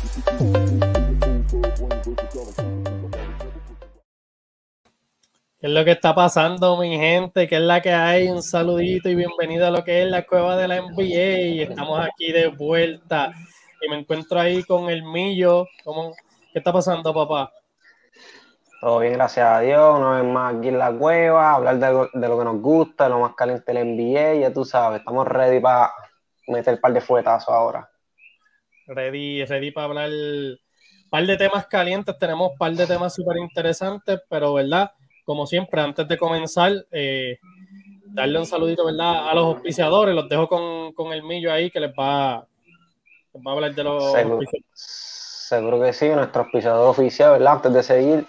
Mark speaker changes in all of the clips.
Speaker 1: ¿Qué es lo que está pasando, mi gente? ¿Qué es la que hay? Un saludito y bienvenido a lo que es la cueva de la NBA. Estamos aquí de vuelta y me encuentro ahí con el Millo. ¿Cómo? ¿Qué está pasando, papá?
Speaker 2: Todo bien, gracias a Dios. Una vez más aquí en la cueva, hablar de, lo que nos gusta, lo más caliente del NBA. Ya tú sabes, estamos ready para meter un par de fuetazos ahora.
Speaker 1: Ready, ready para hablar un par de temas calientes. Tenemos un par de temas súper interesantes, pero, ¿verdad? como siempre, antes de comenzar, eh, darle un saludito, ¿verdad? A los auspiciadores, los dejo con, el millo ahí que les va, a hablar de los
Speaker 2: seguro, seguro que sí, nuestro auspiciador oficial, ¿verdad? Antes de seguir,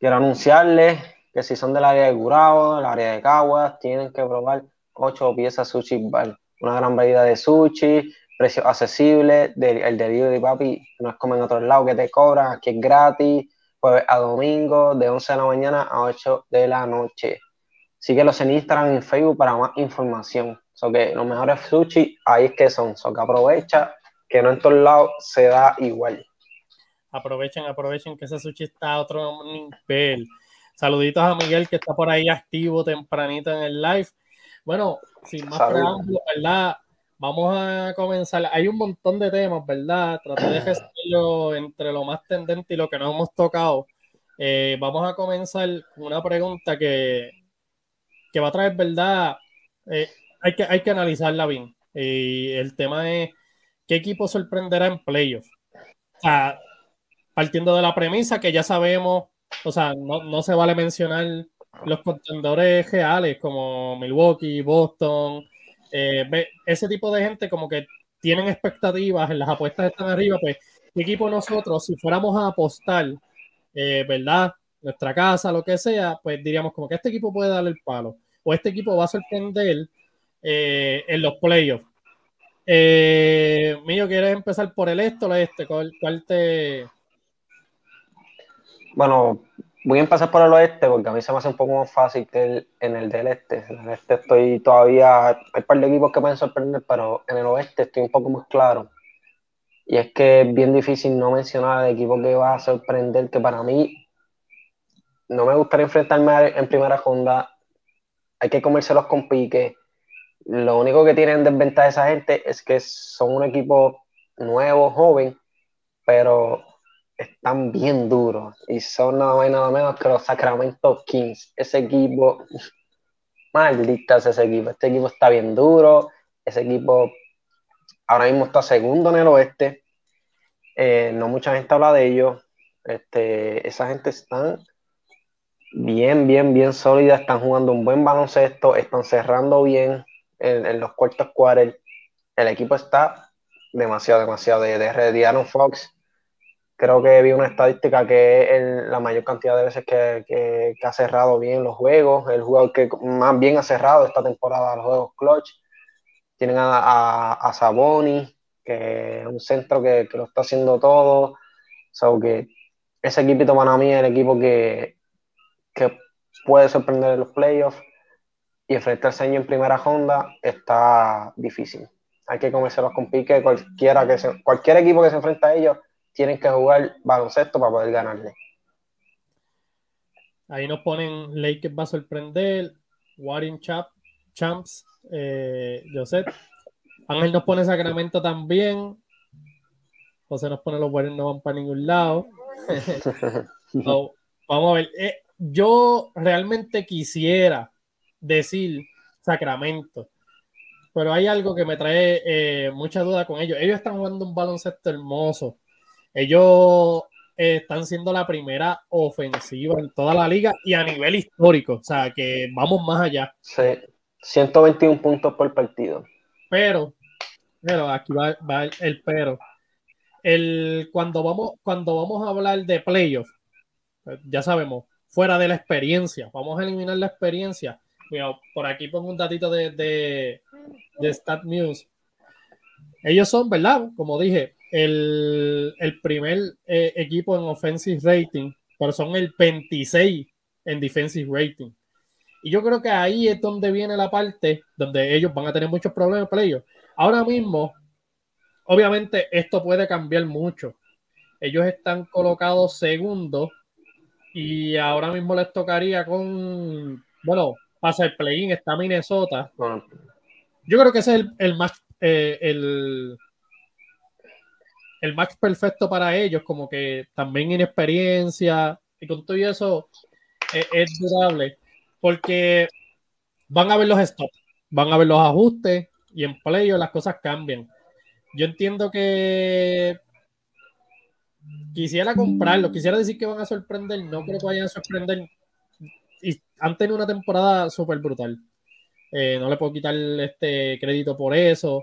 Speaker 2: quiero anunciarles que si son del área de Curado, del área de Caguas, tienen que probar ocho piezas sushi bar. Una gran variedad de sushi, precio accesible, el de papi no es como en otros lados que te cobran, aquí es gratis jueves a domingo, de 11 de la mañana a 8 de la noche. Síguelos en Instagram y en Facebook para más información. So que los mejores sushi ahí es que son. So que aprovecha que no en todos lados se da igual.
Speaker 1: Aprovechen, aprovechen que ese sushi está a otro nivel. Saluditos a Miguel que está por ahí activo tempranito en el live. Bueno, sin más preámbulos, ¿verdad? Vamos a comenzar. Hay un montón de temas, ¿verdad? Traté de gestionarlo entre lo más tendente y lo que no hemos tocado. Eh, vamos a comenzar con una pregunta que, que va a traer, ¿verdad? Eh, hay, que, hay que analizarla bien. Y el tema es, ¿qué equipo sorprenderá en playoffs? O sea, partiendo de la premisa que ya sabemos, o sea, no, no se vale mencionar los contendores reales como Milwaukee, Boston, eh, ese tipo de gente como que tienen expectativas, las apuestas están arriba, pues, ¿qué equipo nosotros, si fuéramos a apostar, eh, ¿verdad? Nuestra casa, lo que sea, pues diríamos como que este equipo puede darle el palo, o este equipo va a sorprender eh, en los playoffs. Mío, ¿quieres empezar por el este o el este? ¿Cuál, cuál te...?
Speaker 2: Bueno, Voy a empezar por el oeste porque a mí se me hace un poco más fácil que en el del este. En el este estoy todavía, hay un par de equipos que pueden sorprender, pero en el oeste estoy un poco más claro. Y es que es bien difícil no mencionar el equipo que va a sorprender, que para mí no me gustaría enfrentarme en primera ronda. Hay que comérselos con pique. Lo único que tienen desventaja esa gente es que son un equipo nuevo, joven, pero están bien duros y son nada más y nada menos que los Sacramento Kings. Ese equipo, maldita ese equipo. Este equipo está bien duro. Ese equipo ahora mismo está segundo en el oeste. Eh, no mucha gente habla de ellos. Este, esa gente están bien, bien, bien sólida. Están jugando un buen baloncesto. Están cerrando bien en, los cuartos cuartos. El equipo está demasiado, demasiado de, de, Fox creo que vi una estadística que es la mayor cantidad de veces que, ha cerrado bien los juegos, el jugador que más bien ha cerrado esta temporada los juegos clutch. Tienen a, a, Saboni, que es un centro que, lo está haciendo todo. So que ese equipito para mí es el equipo que, que puede sorprender en los playoffs y enfrentarse año en primera ronda está difícil. Hay que comérselos con pique, cualquiera que cualquier equipo que se enfrenta a ellos tienen que jugar baloncesto para poder ganarle.
Speaker 1: Ahí nos ponen Lakers va a sorprender, Warren Champs, eh, Joseph. Ángel nos pone Sacramento también. José nos pone los Warriors no van para ningún lado. vamos a ver. Eh, yo realmente quisiera decir Sacramento, pero hay algo que me trae eh, mucha duda con ellos. Ellos están jugando un baloncesto hermoso. Ellos eh, están siendo la primera ofensiva en toda la liga y a nivel histórico. O sea, que vamos más allá.
Speaker 2: Sí, 121 puntos por partido.
Speaker 1: Pero, pero aquí va, el, pero. El, cuando, vamos, cuando vamos a hablar de playoffs, pues, ya sabemos, fuera de la experiencia, vamos a eliminar la experiencia. Mira, por aquí pongo un datito de, de, de Stat News. Ellos son, ¿verdad? Como dije, el, primer eh, equipo en offensive rating, pero son el 26 en defensive rating. Y yo creo que ahí es donde viene la parte donde ellos van a tener muchos problemas para ellos. Ahora mismo, obviamente, esto puede cambiar mucho, ellos están colocados segundo y ahora mismo les tocaría con, bueno, pasa el play-in, está Minnesota. Yo creo que ese es el, match, eh, el, el match perfecto para ellos, como que también inexperiencia y con todo eso es, es durable, porque van a ver los stops, van a ver los ajustes y en playoff las cosas cambian. Yo entiendo que quisiera comprarlo, quisiera decir que van a sorprender, no creo que vayan a sorprender. Y han tenido una temporada súper brutal. Eh, no le puedo quitar este crédito por eso.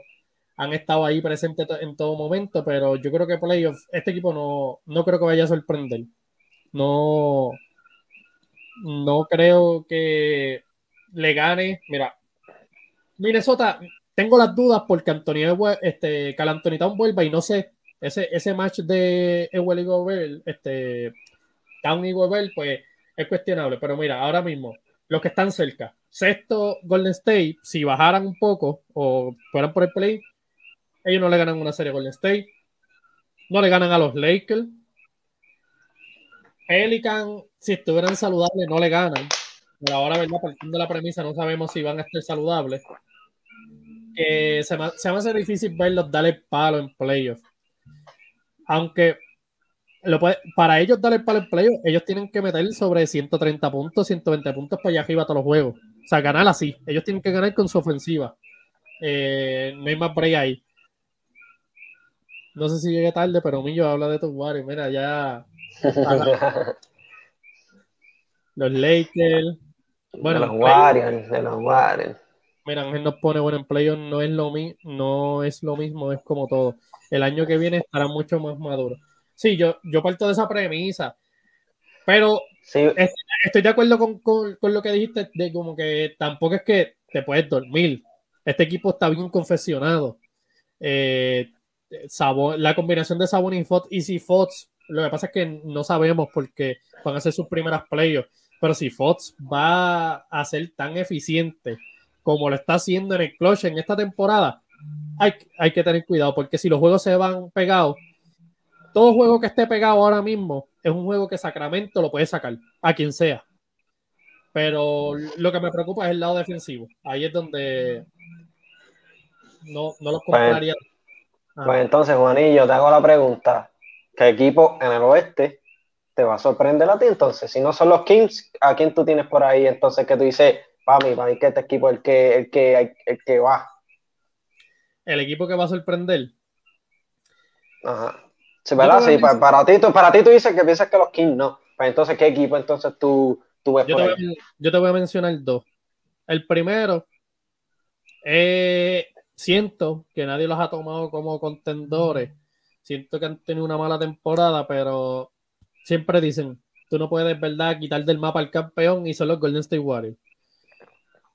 Speaker 1: Han estado ahí presentes en todo momento, pero yo creo que playoff, este equipo no, no creo que vaya a sorprender. No, no creo que le gane. Mira, Minnesota, tengo las dudas porque Antonio, este, Cal Anthony vuelva y no sé ese, ese match de Ewell y Gobert, este, Town y Gobert, pues es cuestionable. Pero mira, ahora mismo, los que están cerca, sexto Golden State, si bajaran un poco o fueran por el play, ellos no le ganan una serie a Golden State, no le ganan a los Lakers. Pelican, si estuvieran saludables, no le ganan. Pero ahora, ¿verdad? Partiendo de la premisa, no sabemos si van a estar saludables. Se me, se me hace difícil verlos darle palo en playoffs aunque lo para ellos darle para el playoff, ellos tienen que meter sobre 130 puntos, 120 puntos para allá arriba todos los juegos. O sea, ganar así. Ellos tienen que ganar con su ofensiva. Eh, no hay más break ahí. No sé si llegué tarde, pero Millo habla de tus Warriors. Mira, ya. los Lakers.
Speaker 2: Bueno, de los Warriors, de los Warriors.
Speaker 1: Mira, Ángel nos pone bueno en playoff, no es lo no es lo mismo, es como todo el año que viene estará mucho más maduro. Sí, yo, yo parto de esa premisa, pero estoy de acuerdo con, lo que dijiste, de como que tampoco es que te puedes dormir. Este equipo está bien confeccionado. Eh, la combinación de Sabon y Fox, y si Fox, lo que pasa es que no sabemos porque van a ser sus primeras playoffs, pero si Fox va a ser tan eficiente como lo está haciendo en el clutch en esta temporada, hay, que tener cuidado, porque si los juegos se van pegados, todo juego que esté pegado ahora mismo es un juego que Sacramento lo puede sacar, a quien sea. Pero lo que me preocupa es el lado defensivo. Ahí es donde no, no los pues, compraría.
Speaker 2: Pues, entonces, Juanillo, te hago la pregunta. ¿Qué equipo en el oeste te va a sorprender a ti entonces? Si no son los Kings, ¿a quién tú tienes por ahí entonces que tú dices, para mí, para mí que este equipo es el que, el que, el que va?
Speaker 1: el equipo que va a sorprender.
Speaker 2: Ajá. Sí, ¿verdad? Sí, para, ti, para ti tú dices que piensas que los Kings no. Pues entonces, ¿qué equipo entonces tú, tú ves
Speaker 1: yo, te voy, yo te voy a mencionar dos. El primero, eh, siento que nadie los ha tomado como contendores. Siento que han tenido una mala temporada, pero siempre dicen, tú no puedes, ¿verdad?, quitar del mapa al campeón y son los Golden State Warriors.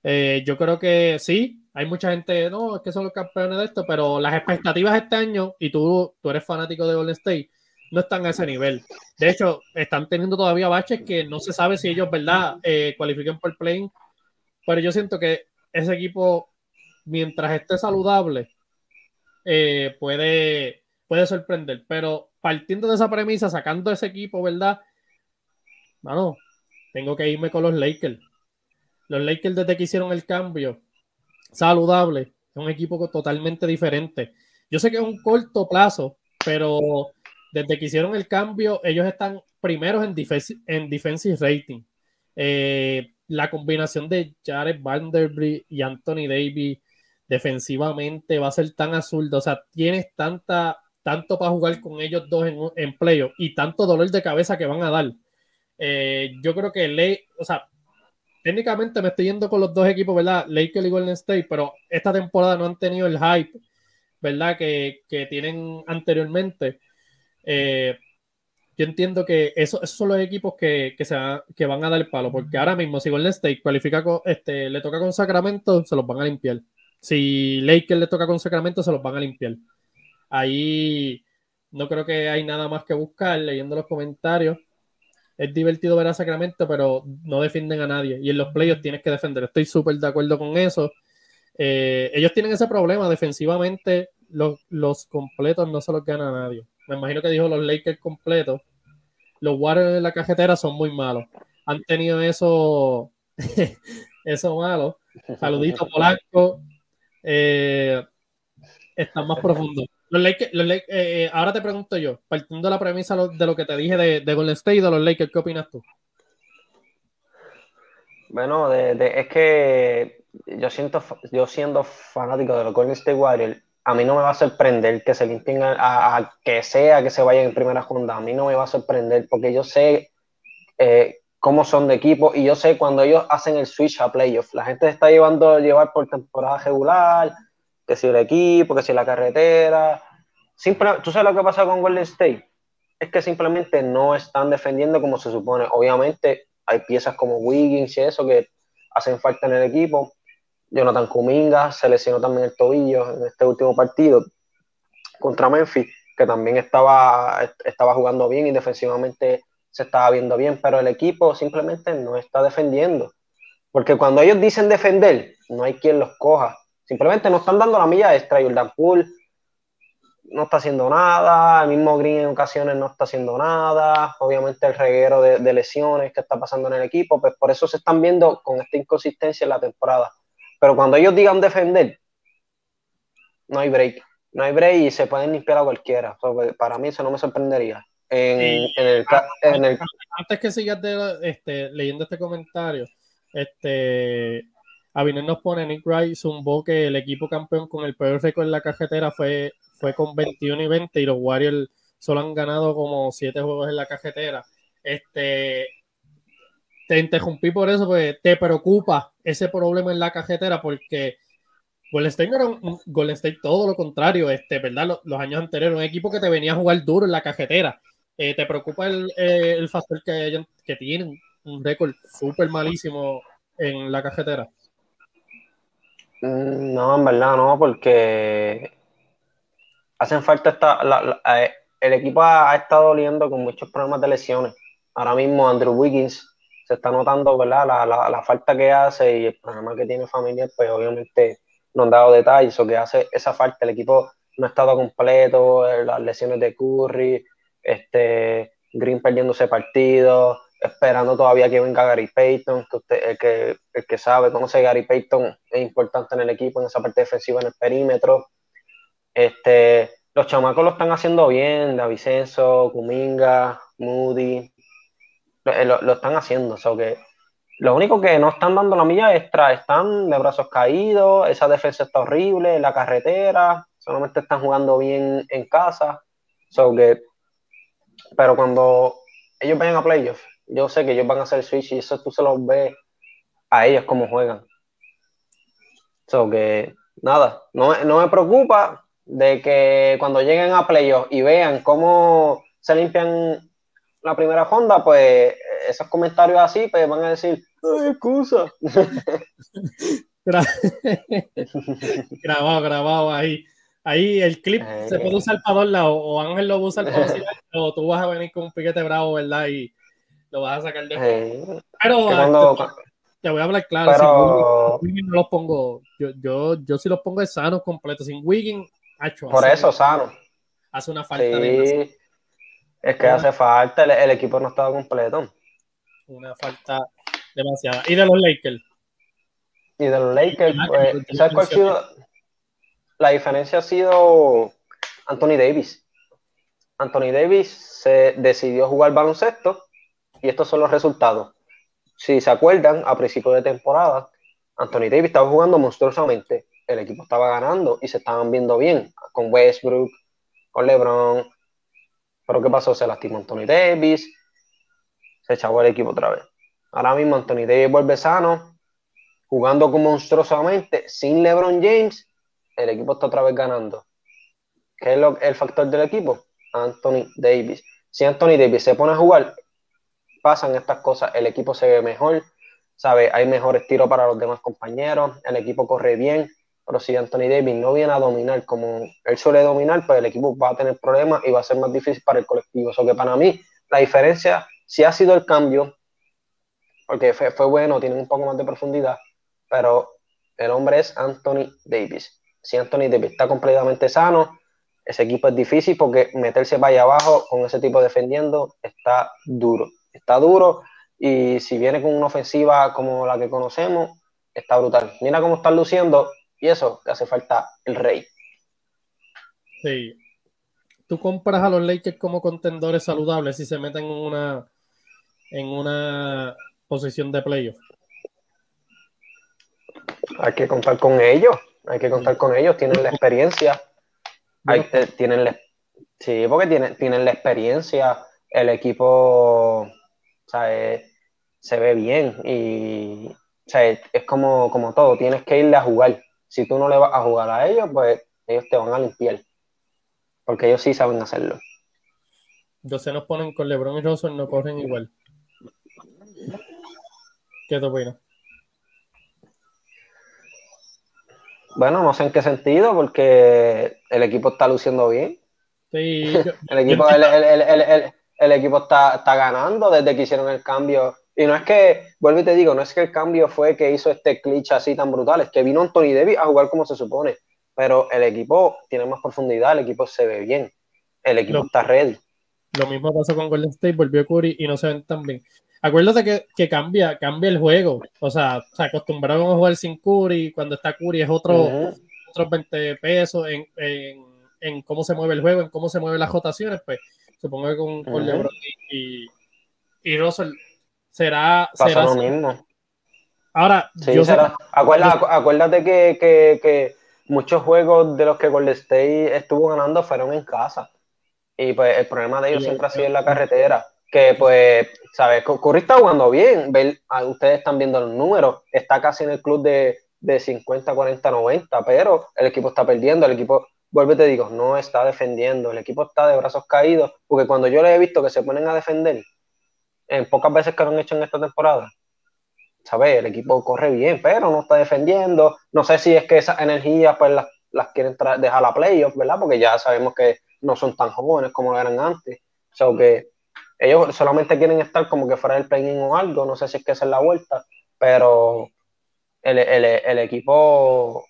Speaker 1: Eh, yo creo que sí, hay mucha gente, no, es que son los campeones de esto, pero las expectativas este año, y tú, tú eres fanático de Golden State, no están a ese nivel. De hecho, están teniendo todavía baches que no se sabe si ellos, ¿verdad?, eh, cualifiquen por el play Pero yo siento que ese equipo, mientras esté saludable, eh, puede, puede sorprender. Pero partiendo de esa premisa, sacando ese equipo, ¿verdad? Mano, tengo que irme con los Lakers. Los Lakers desde que hicieron el cambio, saludable, es un equipo totalmente diferente. Yo sé que es un corto plazo, pero desde que hicieron el cambio, ellos están primeros en, en defensive rating. Eh, la combinación de Jared Vanderbilt y Anthony Davis defensivamente va a ser tan azul. O sea, tienes tanta, tanto para jugar con ellos dos en, en y tanto dolor de cabeza que van a dar. Eh, yo creo que le, o sea, técnicamente me estoy yendo con los dos equipos, ¿verdad? Lakers y Golden State, pero esta temporada no han tenido el hype, ¿verdad? Que, tienen anteriormente. Eh, yo entiendo que eso, esos son los equipos que, se que van a dar el palo, porque ahora mismo si Golden State cualifica este, le toca con Sacramento, se los van a limpiar. Si Lakers le toca con Sacramento, se los van a limpiar. Ahí no creo que hay nada más que buscar leyendo los comentarios es divertido ver a Sacramento, pero no defienden a nadie. Y en los playoffs tienes que defender. Estoy súper de acuerdo con eso. Eh, ellos tienen ese problema defensivamente. Los, completos no se los gana a nadie. me imagino que dijo los Lakers completos, los Warriors en la cajetera son muy malos. Han tenido eso, eso malo. Saludito Polanco. Eh, están más profundos. Los Lakers, eh, eh, ahora te pregunto yo, partiendo de la premisa de lo que te dije de, de Golden State y de los Lakers, ¿qué opinas tú?
Speaker 2: Bueno, es que yo siento, yo siendo fanático de los Golden State Warriors, a mí no me va a sorprender que se limpien a, que sea que se vayan en primera ronda. A mí no me va a sorprender porque yo sé eh, cómo son de equipo y yo sé cuando ellos hacen el switch a playoffs. La gente se está llevando llevar por temporada regular, que si el equipo, que si la carretera. ¿Tú sabes lo que pasa con Golden State? Es que simplemente no están defendiendo como se supone. Obviamente hay piezas como Wiggins y eso que hacen falta en el equipo, Jonathan Kuminga se lesionó también el tobillo en este último partido contra Memphis, que también estaba, estaba jugando bien y defensivamente se estaba viendo bien, pero el equipo simplemente no está defendiendo. Porque cuando ellos dicen defender, no hay quien los coja. Simplemente no están dando la milla extra. Jordan Poole no está haciendo nada, el mismo Green en ocasiones no está haciendo nada, obviamente el reguero de, lesiones que está pasando en el equipo, pues por eso se están viendo con esta inconsistencia en la temporada. Pero cuando ellos digan defender, no hay break. No hay break y se pueden limpiar a cualquiera. Pues, para mí eso no me sorprendería. En, el,
Speaker 1: Antes que sigas este, leyendo este comentario, este, Abiner nos pone, Nick Wright zumbó que el equipo campeón con el peor récord en la cajetera fue, fue con 21 y 20 y los Warriors solo han ganado como 7 juegos en la cajetera. Este, te interrumpí por eso, porque te preocupa ese problema en la cajetera, porque Golden State no era un, Golden State todo lo contrario, este, ¿verdad? Los, años anteriores, un equipo que te venía a jugar duro en la cajetera. Eh, ¿Te preocupa el, eh, factor que, que tienen un récord súper malísimo en la cajetera?
Speaker 2: Mm, no, en verdad no, porque hacen falta esta, eh, el equipo ha, estado oliendo con muchos problemas de lesiones. Ahora mismo Andrew Wiggins se está notando ¿verdad? La, la, la, falta que hace y el problema que tiene familiar, pues obviamente no han dado detalles o que hace esa falta. El equipo no ha estado completo, las lesiones de Curry, este, Green perdiéndose partido, esperando todavía que venga Gary Payton, que usted, el que, el que sabe, conoce Gary Payton, es importante en el equipo, en esa parte defensiva, en el perímetro. Este, los chamacos lo están haciendo bien, Davicenzo, Kuminga, Moody, eh, lo, están haciendo. O que lo único que no están dando la milla extra, están de brazos caídos, esa defensa está horrible, la carretera, solamente están jugando bien en casa. So que, pero cuando ellos vayan a playoffs, yo sé que ellos van a hacer switch y eso tú se los ves a ellos como juegan. So que, nada, no, no me preocupa de que cuando lleguen a playoffs y vean cómo se limpian la primera Honda, pues esos comentarios así, pues van a decir, Ay, excusa.
Speaker 1: grabado, grabado ahí. Ahí el clip se puede usar para dos lados, o Ángel lo va a usar para o tú vas a venir con un piquete bravo, ¿verdad? Y lo vas a sacar de. Pero te, voy a hablar claro, sin Wiggin no los pongo, yo, yo, yo sí los pongo de sanos completos, sin Wiggin,
Speaker 2: Por eso, sano.
Speaker 1: Hace una falta de
Speaker 2: es que hace falta, el, equipo no estaba completo.
Speaker 1: Una falta demasiada. ¿Y de los Lakers?
Speaker 2: Y de los Lakers, pues, ¿sabes cuál? La diferencia ha sido Anthony Davis. Anthony Davis se decidió jugar baloncesto y estos son los resultados. Si se acuerdan, a principio de temporada, Anthony Davis estaba jugando monstruosamente. El equipo estaba ganando y se estaban viendo bien con Westbrook, con LeBron, pero ¿qué pasó? Se lastimó Anthony Davis, se echó el equipo otra vez. Ahora mismo Anthony Davis vuelve sano, jugando monstruosamente, sin LeBron James, el equipo está otra vez ganando. ¿Qué es lo, el factor del equipo? Anthony Davis. Si Anthony Davis se pone a jugar, pasan estas cosas, el equipo se ve mejor, ¿sabe? Hay mejores tiros para los demás compañeros, el equipo corre bien, pero si Anthony Davis no viene a dominar como él suele dominar, pues el equipo va a tener problemas y va a ser más difícil para el colectivo. O que para mí la diferencia sí ha sido el cambio, porque fue, bueno, tiene un poco más de profundidad, pero el hombre es Anthony Davis. Si Anthony Davis está completamente sano, ese equipo es difícil porque meterse para allá abajo con ese tipo defendiendo está duro. Está duro y si viene con una ofensiva como la que conocemos, está brutal. Mira cómo están luciendo y eso, te hace falta el rey.
Speaker 1: Sí. Tú compras a los Lakers como contendores saludables si se meten en una, en una posición de playoff.
Speaker 2: Hay que contar con ellos, hay que contar con ellos, tienen la experiencia. Hay, eh, tienen la, sí, porque tienen, tienen la experiencia, el equipo se ve bien y es como, como todo, tienes que irle a jugar. Si tú no le vas a jugar a ellos, pues ellos te van a limpiar. Porque ellos sí saben hacerlo.
Speaker 1: Entonces se nos ponen con LeBron y Russell, no corren igual. ¿Qué te opinas?
Speaker 2: Bueno, no sé en qué sentido, porque el equipo está luciendo bien.
Speaker 1: Sí,
Speaker 2: el, equipo, el, equipo está, está, ganando desde que hicieron el cambio. Y no es que, vuelvo y te digo, no es que el cambio fue que hizo este glitch así tan brutal, es que vino Anthony Davis a jugar como se supone. Pero el equipo tiene más profundidad, el equipo se ve bien, el equipo está ready.
Speaker 1: Lo mismo pasó con Golden State, volvió Curry y no se ven tan bien acuérdate que, que, cambia, cambia el juego. O sea, se acostumbraron a jugar sin Curry. Cuando está Curry es otro, otros 20 pesos en, en, en, cómo se mueve el juego, en cómo se mueven las rotaciones. Pues supongo que con, con LeBron y, y, Russell será, será
Speaker 2: lo mismo.
Speaker 1: Ahora,
Speaker 2: yo será. Acuérdate, acuérdate que, que, que, muchos juegos de los que Golden State estuvo ganando fueron en casa. Y pues el problema de ellos siempre ha sido en la carretera que pues, ¿sabes? Curry está jugando bien, ah, ustedes están viendo los números, está casi en el club de, de 50, 40, 90, pero el equipo está perdiendo, el equipo, vuelve te digo, no está defendiendo, el equipo está de brazos caídos, porque cuando yo le he visto que se ponen a defender, en pocas veces que lo han hecho en esta temporada, ¿sabes? El equipo corre bien, pero no está defendiendo, no sé si es que esas energías pues las, las quieren dejar a playoff, ¿verdad? Porque ya sabemos que no son tan jóvenes como eran antes, o que ellos solamente quieren estar como que fuera del play o algo, no sé si es que esa es la vuelta, pero el, equipo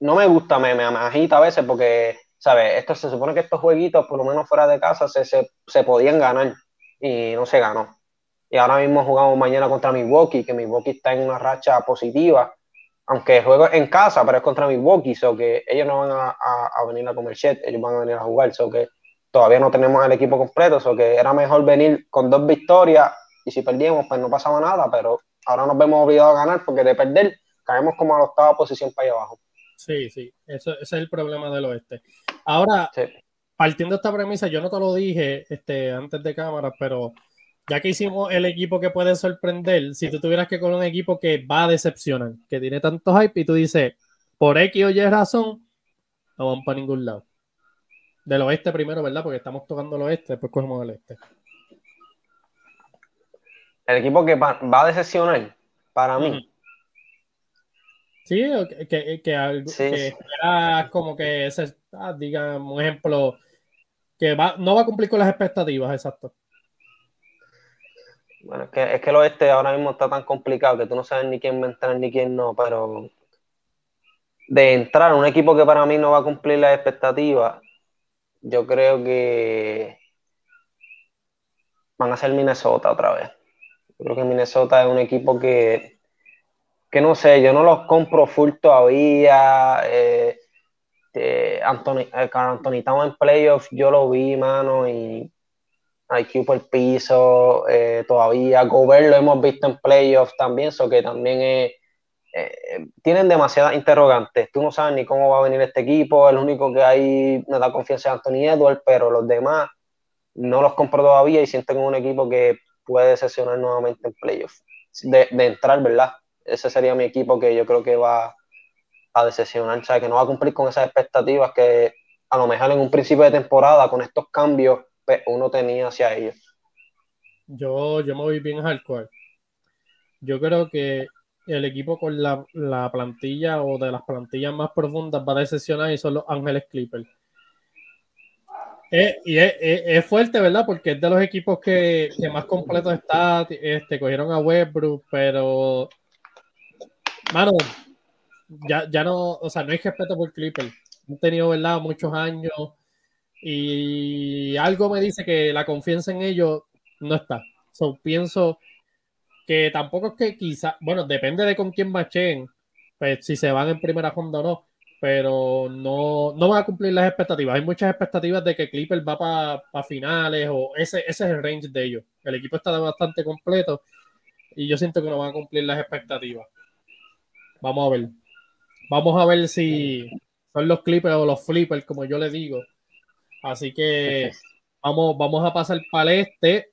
Speaker 2: no me gusta, me, me, agita a veces porque, ¿sabes? Esto se supone que estos jueguitos, por lo menos fuera de casa, se, se, podían ganar y no se ganó. Y ahora mismo jugamos mañana contra Milwaukee, que Milwaukee está en una racha positiva, aunque juego en casa, pero es contra Milwaukee, so que ellos no van a, a, venir a comer shit, ellos van a venir a jugar, so que todavía no tenemos el equipo completo, o que era mejor venir con dos victorias y si perdíamos, pues no pasaba nada, pero ahora nos vemos obligados a ganar porque de perder caemos como a la octava posición para allá abajo.
Speaker 1: Sí, sí, Eso, ese es el problema del oeste. Ahora, partiendo de esta premisa, yo no te lo dije este, antes de cámara, pero ya que hicimos el equipo que puede sorprender, si tú tuvieras que con un equipo que va a decepcionar, que tiene tanto hype y tú dices, por X o Y razón, no van para ningún lado. Del oeste primero, ¿verdad? Porque estamos tocando el oeste, después cogemos el este.
Speaker 2: El equipo que va, a decepcionar, para mí.
Speaker 1: Sí, que, que, algo, que como que ese, ah, digamos, un ejemplo, que va, no va a cumplir con las expectativas, exacto.
Speaker 2: Bueno, es que, es que el oeste ahora mismo está tan complicado que tú no sabes ni quién va a entrar ni quién no, pero de entrar un equipo que para mí no va a cumplir las expectativas, yo creo que van a ser Minnesota otra vez. Creo que Minnesota es un equipo que, que no sé, yo no los compro full todavía. Eh, eh, Anthony, eh, Anthony en playoffs, yo lo vi, mano, y IQ por piso, eh, todavía. Gobert lo hemos visto en playoffs también, eso que también es eh, tienen demasiadas interrogantes. Tú no sabes ni cómo va a venir este equipo. El único que hay me da confianza es Anthony Edwards, pero los demás no los compro todavía y sienten un equipo que puede sesionar nuevamente en playoffs. De, entrar, ¿verdad? Ese sería mi equipo que yo creo que va a decepcionar, o sea, que no va a cumplir con esas expectativas que a lo mejor en un principio de temporada, con estos cambios, pues, uno tenía hacia ellos.
Speaker 1: Yo, yo me voy bien hardcore. Yo creo que el equipo con la, plantilla o de las plantillas más profundas va a decepcionar y son los Ángeles Clippers. Eh, y es, fuerte, ¿verdad? Porque es de los equipos que, más completo está. Este, cogieron a Westbrook, pero. Mano, ya, ya no. O sea, no hay respeto por Clippers. han tenido, ¿verdad? Muchos años y algo me dice que la confianza en ellos no está. So, pienso que tampoco es que quizá, bueno, depende de con quién macheen, pues si se van en primera ronda o no, pero no, no van a cumplir las expectativas. Hay muchas expectativas de que Clipper va para finales o ese, ese es el range de ellos. El equipo está bastante completo y yo siento que no van a cumplir las expectativas. Vamos a ver. Vamos a ver si son los Clippers o los Flippers, como yo les digo. Así que vamos, vamos a pasar para el este.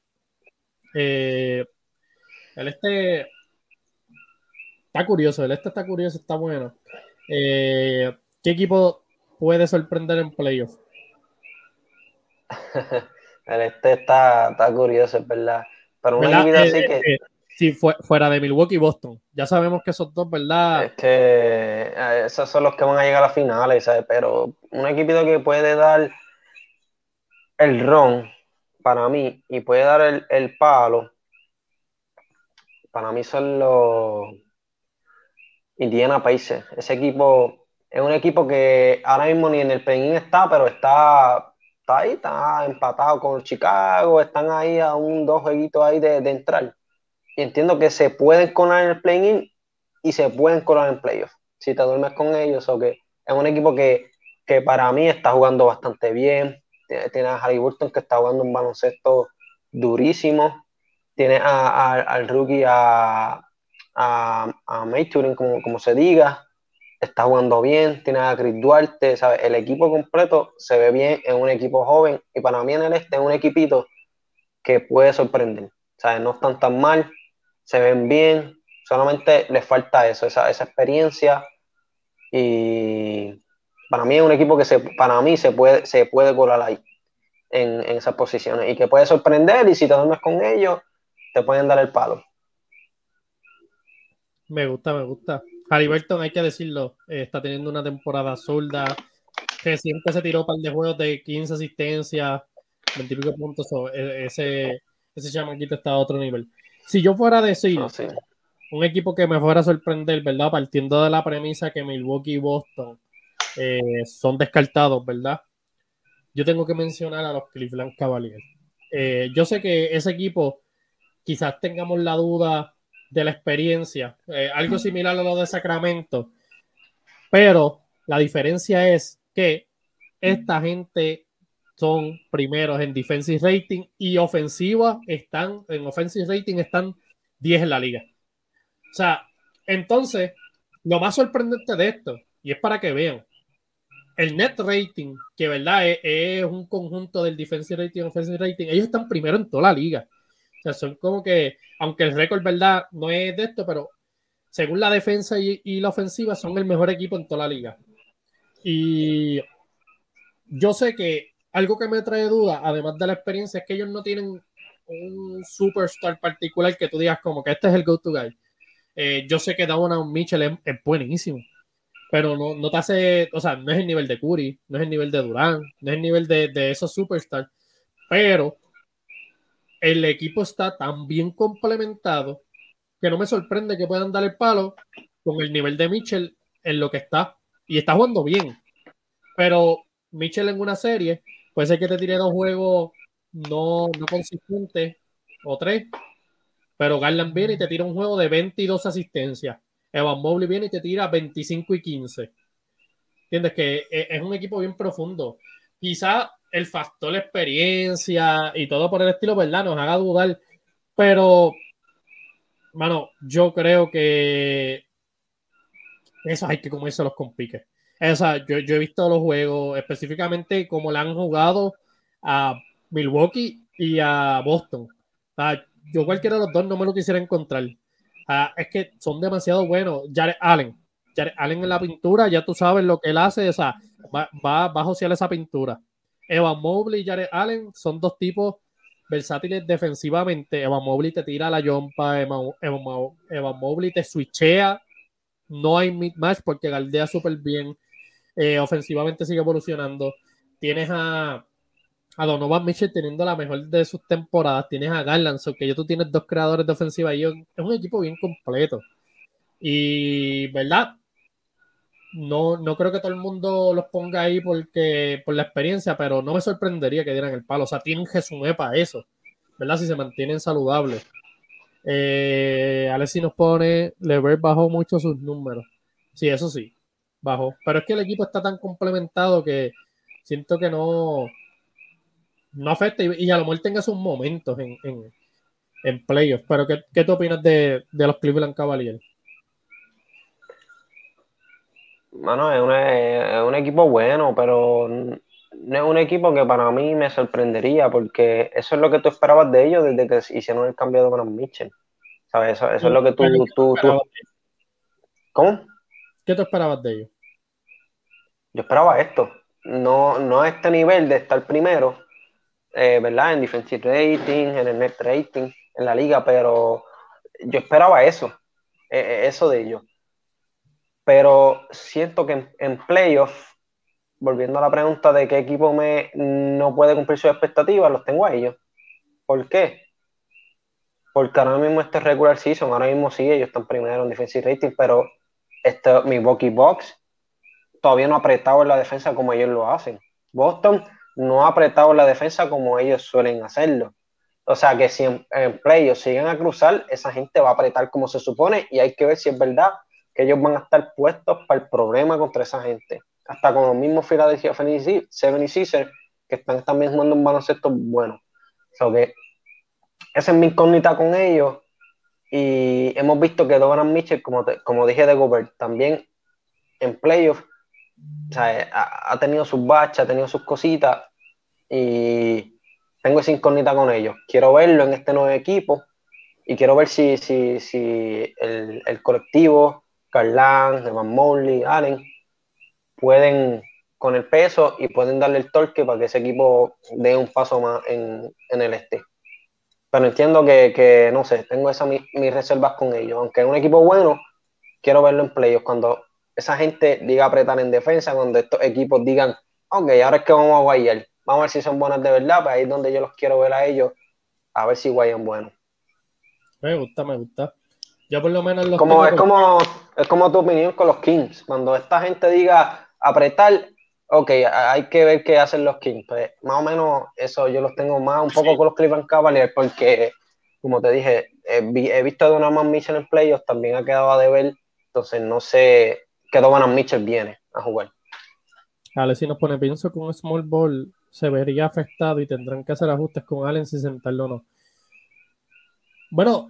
Speaker 1: Eh, el este está curioso, el este está curioso, está bueno. Eh, ¿Qué equipo puede sorprender en playoff?
Speaker 2: el este está, está curioso, es verdad. Pero una así eh, que.
Speaker 1: Eh, si fuera de Milwaukee y Boston. Ya sabemos que esos dos, ¿verdad?
Speaker 2: Es que esos son los que van a llegar a las finales, ¿sabes? Pero un equipo que puede dar el ron para mí y puede dar el, el palo, para mí son los Indiana Pacers. Ese equipo es un equipo que ahora mismo ni en el play está, pero está, está ahí, está empatado con Chicago, están ahí a un dos jueguitos ahí de, entrar. Y entiendo que se pueden colar en el play-in y se pueden colar en playoff. Si te duermes con ellos, o que es un equipo que, que para mí está jugando bastante bien. Tiene a Harry Burton que está jugando un baloncesto durísimo. Tiene al rookie a, a, a como, como se diga, está jugando bien, tiene a Chris Duarte, ¿sabes? El equipo completo se ve bien, en un equipo joven y para mí en el este es un equipito que puede sorprender, ¿sabes? No están tan mal, se ven bien, solamente les falta eso, esa, esa experiencia y para mí es un equipo que se, para mí se puede, se puede colar ahí en, en esas posiciones y que puede sorprender y si te duermes con ellos te pueden dar el palo.
Speaker 1: Me gusta, me gusta. Halliburton, hay que decirlo, eh, está teniendo una temporada zurda. siempre se tiró un par de juegos de 15 asistencias, 20 y puntos. E, ese, ese chamaquito está a otro nivel. Si yo fuera a decir un equipo que me fuera a sorprender, ¿verdad? Partiendo de la premisa que Milwaukee y Boston eh, son descartados, ¿verdad? Yo tengo que mencionar a los Cleveland Cavaliers. Eh, yo sé que ese equipo quizás tengamos la duda de la experiencia, eh, algo similar a lo de Sacramento, pero la diferencia es que esta gente son primeros en defensive rating y ofensiva están, en offensive rating están 10 en la liga. O sea, entonces, lo más sorprendente de esto, y es para que vean, el net rating, que verdad es, un conjunto del defensive rating y offensive rating, ellos están primero en toda la liga. O sea, son como que, aunque el récord, ¿verdad? No es de esto, pero según la defensa y, la ofensiva, son el mejor equipo en toda la liga. Y yo sé que algo que me trae duda, además de la experiencia, es que ellos no tienen un superstar particular que tú digas como que este es el go-to guy. Eh, yo sé que Donovan Mitchell es, buenísimo, pero no, no te hace, o sea, no es el nivel de Curry, no es el nivel de Durán, no es el nivel de, de esos superstars, pero el equipo está tan bien complementado que no me sorprende que puedan dar el palo con el nivel de Mitchell en lo que está. Y está jugando bien. Pero Mitchell en una serie puede ser que te tire dos juegos no, no consistentes o tres. Pero Garland viene y te tira un juego de 22 asistencias. Evan Mobley viene y te tira 25 y 15. ¿Entiendes? Que es un equipo bien profundo. Quizá el factor experiencia y todo por el estilo, ¿verdad? Nos haga dudar. Pero, mano, yo creo que eso hay que comerse los compiques. O sea, yo, he visto los juegos específicamente como le han jugado a Milwaukee y a Boston. yo cualquiera de los dos no me lo quisiera encontrar. es que son demasiado buenos. Jared Allen. Jared Allen en la pintura, ya tú sabes lo que él hace. Va, va, va a josear esa pintura. Evan Mobley y Jared Allen son dos tipos versátiles defensivamente. Evan Mobley te tira la jumpa, Evan, Evan, Mobley te switchea. No hay mid-match porque galdea súper bien. Eh, ofensivamente sigue evolucionando. Tienes a, Donovan Mitchell teniendo la mejor de sus temporadas. Tienes a Garland, que ya tú tienes dos creadores de ofensiva y es un equipo bien completo. Y, ¿verdad? No, no creo que todo el mundo los ponga ahí porque, por la experiencia, pero no me sorprendería que dieran el palo. O sea, tienen Jesús para eso, ¿verdad? Si se mantienen saludables. Eh, Alexi nos pone, Lever bajó mucho sus números. Sí, eso sí, bajó. Pero es que el equipo está tan complementado que siento que no, no afecta y, a lo mejor tenga sus momentos en, en, playoffs. Pero ¿qué, ¿qué, tú opinas de, de los Cleveland Cavaliers?
Speaker 2: Bueno, es, un equipo bueno, pero no es un equipo que para mí me sorprendería, porque eso es lo que tú esperabas de ellos desde que hicieron el cambio de Donovan Mitchell. ¿Sabes? Eso, es lo que tú, tú, ¿Cómo?
Speaker 1: ¿Qué tú esperabas de ellos?
Speaker 2: Yo esperaba esto. No, no a este nivel de estar primero, eh, ¿verdad? En defensive rating, en el net rating, en la liga, pero yo esperaba eso, e, e, eso de ellos pero siento que en, playoff, volviendo a la pregunta de qué equipo me no puede cumplir sus expectativas, los tengo a ellos. ¿Por qué? Porque ahora mismo este regular season, ahora mismo sí, ellos están primero en defensive rating, pero este, mi Bucky Box todavía no ha apretado en la defensa como ellos lo hacen. Boston no ha apretado en la defensa como ellos suelen hacerlo. O sea que si en, en playoffs siguen a cruzar, esa gente va a apretar como se supone y hay que ver si es verdad que ellos van a estar puestos para el problema contra esa gente. Hasta con los mismos Philadelphia 76ers que están también jugando un baloncesto bueno. So que esa es mi incógnita con ellos. Y hemos visto que Donovan Mitchell, como, como dije de Gobert, también en playoffs ha, tenido sus bachas, ha tenido sus cositas. Y tengo esa incógnita con ellos. Quiero verlo en este nuevo equipo y quiero ver si, si, si el, el colectivo Carlán, Evan Mobley, Allen, pueden con el peso y pueden darle el torque para que ese equipo dé un paso más en, el este. Pero entiendo que, no sé, tengo esas mis, reservas con ellos. Aunque es un equipo bueno, quiero verlo en playoffs. Cuando esa gente diga apretar en defensa, cuando estos equipos digan, ok, ahora es que vamos a guayar. Vamos a ver si son buenas de verdad, pues ahí es donde yo los quiero ver a ellos, a ver si guayan bueno.
Speaker 1: Me gusta, me gusta. Yo por lo menos los
Speaker 2: como, es, como, es como tu opinión con los Kings. Cuando esta gente diga apretar, ok, hay que ver qué hacen los Kings. Pues más o menos eso yo los tengo más un poco con los Cleveland Cavaliers porque, como te dije, he, visto a Donovan Mitchell en playoffs, también ha quedado a deber, entonces no sé qué Donovan Mitchell viene a jugar.
Speaker 1: Ale, si nos pone, pienso que un small ball se vería afectado y tendrán que hacer ajustes con Allen si sentarlo o no. Bueno,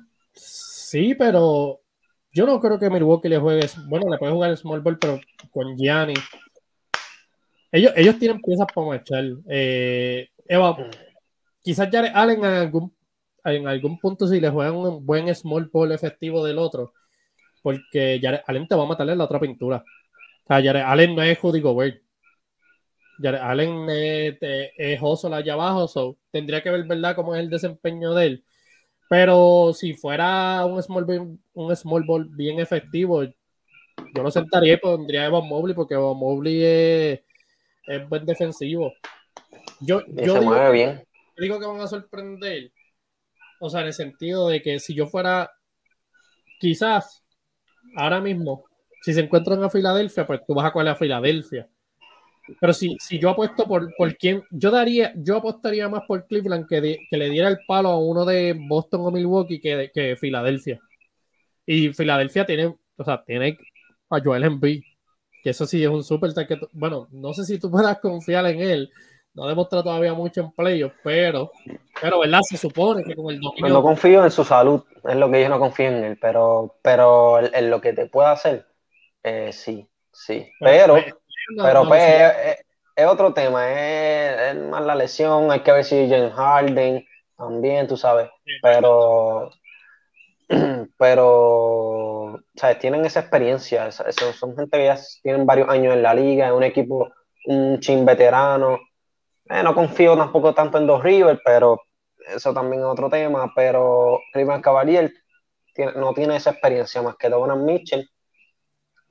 Speaker 1: Sí, pero yo no creo que Milwaukee le juegue. Bueno, le puede jugar el small ball, pero con Gianni. Ellos, ellos tienen piezas para marchar. Eh, Eva, quizás Jared Allen en algún, en algún punto si le juegan un buen small ball efectivo del otro, porque Jared Allen te va a matar en la otra pintura. O sea, Jared Allen no es Judy Gobert. Jared Allen es, es, allá abajo, so, tendría que ver, ¿verdad?, cómo es el desempeño de él pero si fuera un small ball, un small ball bien efectivo, yo lo sentaría y pondría a Evan Mobley porque Evan Mobley es, buen defensivo. Yo, yo digo, bien. digo que van a sorprender. O sea, en el sentido de que si yo fuera, quizás ahora mismo, si se encuentran a Filadelfia, pues tú vas a coger a Filadelfia. Pero si, si yo apuesto por, por quién, yo daría, yo apostaría más por Cleveland que, que le diera el palo a uno de Boston o Milwaukee que, que Filadelfia. Y Filadelfia tiene, o sea, tiene a Joel Embiid, que eso sí es un súper que bueno, no sé si tú puedas confiar en él, no demostrado todavía mucho playoffs, pero, pero verdad, se supone que con el
Speaker 2: dominio... No confío en su salud, es lo que yo no confío en él, pero, pero en, lo que te pueda hacer, eh, sí, sí, pero... Pero pues es, otro tema, es, más la lesión, hay que ver si James Harden también, tú sabes, pero pero ¿sabes? tienen esa experiencia, son gente que ya tienen varios años en la liga, en un equipo, un chin veterano. Eh, no confío tampoco tanto en Dos River, pero eso también es otro tema. Pero Cleveland Cavalier no tiene esa experiencia más que Donovan Mitchell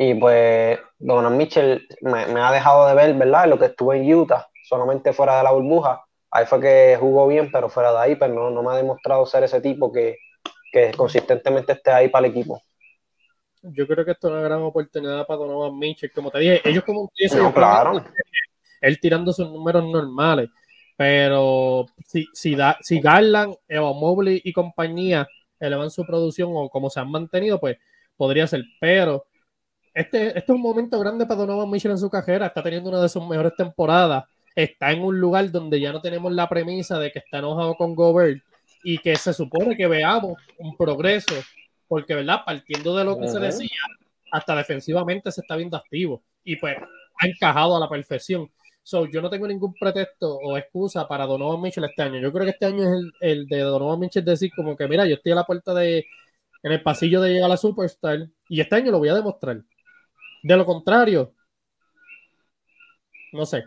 Speaker 2: y pues Donovan Mitchell me, ha dejado de ver, ¿verdad? Lo que estuvo en Utah, solamente fuera de la burbuja. Ahí fue que jugó bien, pero fuera de ahí, pero no, no me ha demostrado ser ese tipo que, que consistentemente esté ahí para el equipo.
Speaker 1: yo creo que esto es una gran oportunidad para Donovan Mitchell. Como te dije, ellos como
Speaker 2: no, claro.
Speaker 1: él tirando sus números normales. Pero si, si, da, si Garland, Eva Mobley y compañía elevan su producción o como se han mantenido, pues podría ser. Pero este, este es un momento grande para Donovan Mitchell en su carrera. Está teniendo una de sus mejores temporadas. Está en un lugar donde ya no tenemos la premisa de que está enojado con Gobert y que se supone que veamos un progreso porque, ¿verdad? Partiendo de lo que se decía, hasta defensivamente se está viendo activo y pues ha encajado a la perfección. So, yo no tengo ningún pretexto o excusa para Donovan Mitchell este año. Yo creo que este año es el, de Donovan Mitchell decir como que, mira, yo estoy a la puerta de, en el pasillo de llegar a la Superstar y este año lo voy a demostrar. De lo contrario, no sé.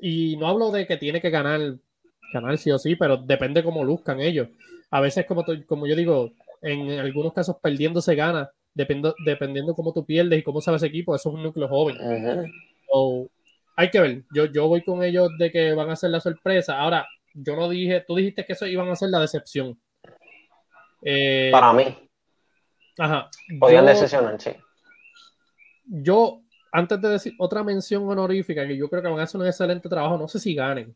Speaker 1: y no hablo de que tiene que ganar, ganar sí o sí, pero depende cómo luzcan ellos. A veces, como, como yo digo, en algunos casos perdiendo se gana, dependiendo, dependiendo cómo tú pierdes y cómo sabe ese equipo, eso es un núcleo joven. hay que ver, yo, yo voy con ellos de que van a ser la sorpresa. Ahora, yo no dije, tú dijiste que eso iban a ser la decepción.
Speaker 2: Eh, Para mí.
Speaker 1: Ajá.
Speaker 2: Podían decepcionar, sí.
Speaker 1: Yo, antes de decir otra mención honorífica, que yo creo que van a hacer un excelente trabajo, no sé si ganen,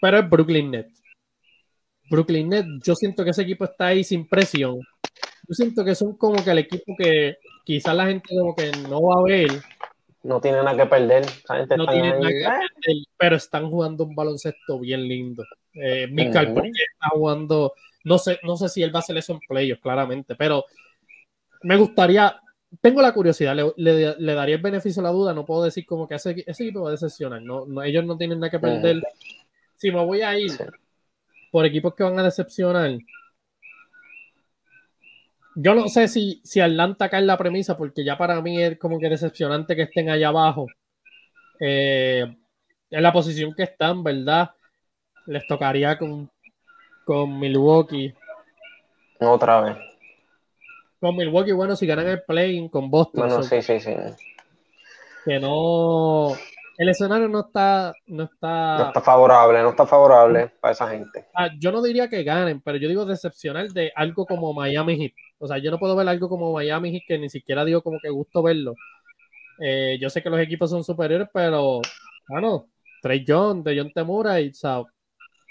Speaker 1: pero es Brooklyn Nets. Brooklyn Nets, yo siento que ese equipo está ahí sin presión. Yo siento que son como que el equipo que quizás la gente como que no va a ver.
Speaker 2: No tiene nada que perder.
Speaker 1: no tiene nada que perder, pero están jugando un baloncesto bien lindo. Eh, Michael está jugando, no sé, no sé si él va a hacer eso en playoffs, claramente, pero me gustaría, tengo la curiosidad, le, daría el beneficio a la duda, no puedo decir como que ese, equipo va a decepcionar, no, ellos no tienen nada que perder. Si me voy a ir, por equipos que van a decepcionar. Yo no sé si, si Atlanta cae en la premisa, porque ya para mí es como que decepcionante que estén allá abajo. Eh, en la posición que están, ¿verdad? Les tocaría con, con Milwaukee.
Speaker 2: Otra vez.
Speaker 1: Con Milwaukee, bueno, si ganan el play con Boston.
Speaker 2: Bueno, sí, sí, sí.
Speaker 1: Que no el escenario no está, no está.
Speaker 2: No está favorable, no está favorable para esa gente.
Speaker 1: Ah, yo no diría que ganen, pero yo digo decepcional de algo como Miami Heat. O sea, yo no puedo ver algo como Miami Heat que ni siquiera digo como que gusto verlo. Eh, yo sé que los equipos son superiores, pero bueno, Trey John, de John Temura y o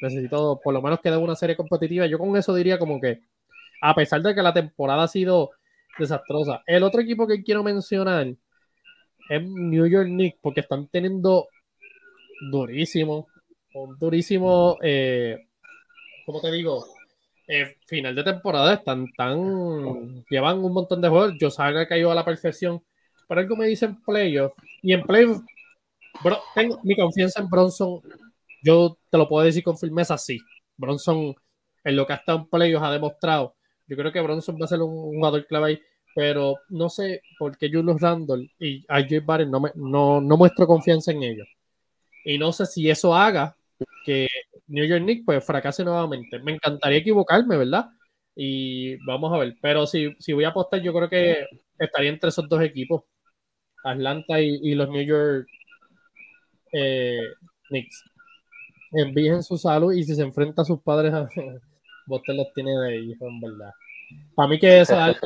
Speaker 1: necesito por lo menos que dé una serie competitiva. Yo con eso diría como que, a pesar de que la temporada ha sido desastrosa, el otro equipo que quiero mencionar es New York Knicks porque están teniendo durísimo, un durísimo, eh, ¿cómo te digo? Eh, final de temporada están tan, llevan un montón de juegos, yo salga que ido a la perfección, pero algo me dicen playoff y en playoff, tengo mi confianza en Bronson, yo te lo puedo decir con firmeza, sí, Bronson en lo que ha estado en playoff ha demostrado, yo creo que Bronson va a ser un jugador clave ahí, pero no sé por qué Julius Randle y AJ Barrett no, me, no, no muestro confianza en ellos. Y no sé si eso haga que New York Knicks pues fracase nuevamente. Me encantaría equivocarme, ¿verdad? Y vamos a ver. Pero si, si voy a apostar, yo creo que estaría entre esos dos equipos, Atlanta y, los New York eh, Knicks. Envíen su salud y si se enfrenta a sus padres, vos te los tiene de hijos, en verdad. Para mí que eso es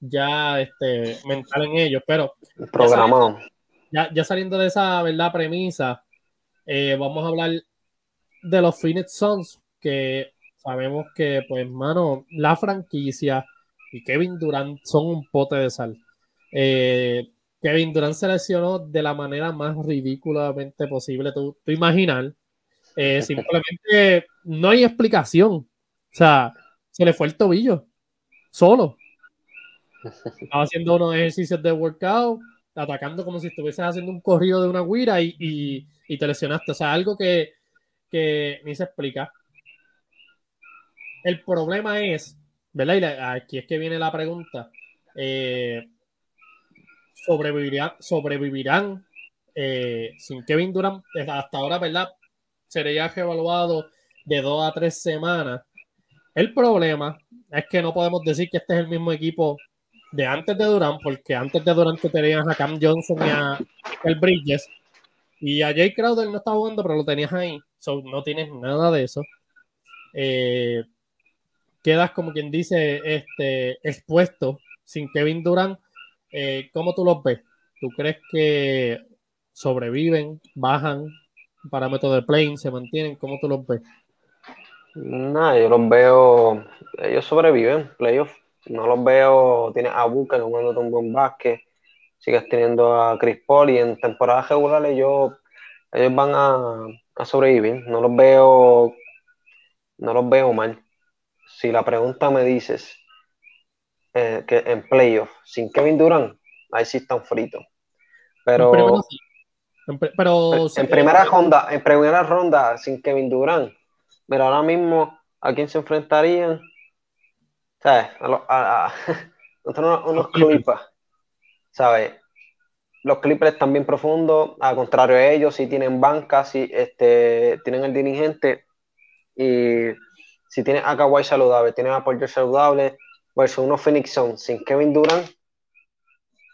Speaker 1: ya, este, mental en ellos, pero
Speaker 2: programado.
Speaker 1: Ya, ya, saliendo de esa verdad premisa, eh, vamos a hablar de los Phoenix Suns, que sabemos que, pues, mano, la franquicia y Kevin Durant son un pote de sal. Eh, Kevin Durant se lesionó de la manera más ridículamente posible. Tú, tú imaginar, eh, simplemente no hay explicación. O sea, se le fue el tobillo solo. Estaba haciendo unos ejercicios de workout, atacando como si estuvieses haciendo un corrido de una guira y, te lesionaste. O sea, algo que, ni se explica. El problema es, ¿verdad? Y aquí es que viene la pregunta. Eh, sobrevivirán, sobrevivirán eh, sin Kevin Durant hasta ahora, ¿verdad? Sería evaluado de dos a tres semanas. El problema es que no podemos decir que este es el mismo equipo de antes de Durant, porque antes de Durant tenías a Cam Johnson y a el Bridges, y a Jay Crowder no estaba jugando, pero lo tenías ahí, so, no tienes nada de eso. Eh, quedas como quien dice, este, expuesto sin Kevin Durant, eh, ¿cómo tú los ves? ¿Tú crees que sobreviven, bajan, parámetros de plane, se mantienen? ¿Cómo tú los ves?
Speaker 2: No, yo los veo, ellos sobreviven, playoff. No los veo, tienes a Booker jugando un buen básquet, sigues teniendo a Chris Paul y en temporadas regulares ellos, ellos van a, a sobrevivir. No los veo, no los veo mal. Si la pregunta me dices eh, que en playoff, sin Kevin Durant, ahí sí están fritos. Pero, en, pero, en primera ronda, en primera ronda, sin Kevin Durant, mira, ahora mismo, ¿a quién se enfrentarían? ¿Sabes? A, a, unos, Clippers, ¿sabes? Los Clippers están bien profundos, al contrario de ellos, si tienen banca, si este, tienen el dirigente y si tienen a Kawhi saludable, tienen a Paul saludable, versus unos Phoenix Sun sin Kevin Durant,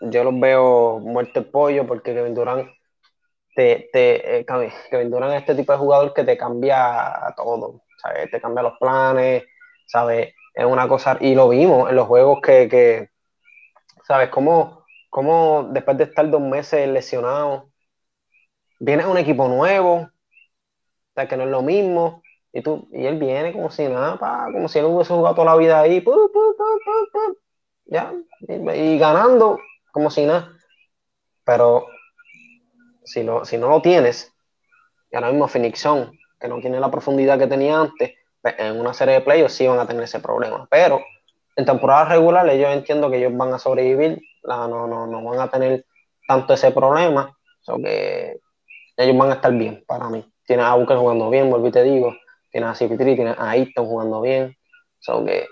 Speaker 2: yo los veo muerte el pollo porque Kevin Durant te, te eh, Kevin Durant es este tipo de jugador que te cambia todo, ¿sabes? Te cambia los planes, ¿sabes? Es una cosa, y lo vimos en los juegos que, que ¿sabes? Como, como después de estar dos meses lesionado, viene un equipo nuevo, o sea, que no es lo mismo, y, tú, y él viene como si nada, como si él hubiese jugado toda la vida ahí, ya, y, ganando como si nada. Pero si, lo, si no lo tienes, y ahora mismo Phoenix que no tiene la profundidad que tenía antes, pues, en una serie de playoffs sí van a tener ese problema. Pero en temporada regular yo entiendo que ellos van a sobrevivir, no, no, no van a tener tanto ese problema, o que ellos van a estar bien para mí. Tiene a Booker jugando bien, y te digo, tiene a cp tiene a Ayton jugando bien, o que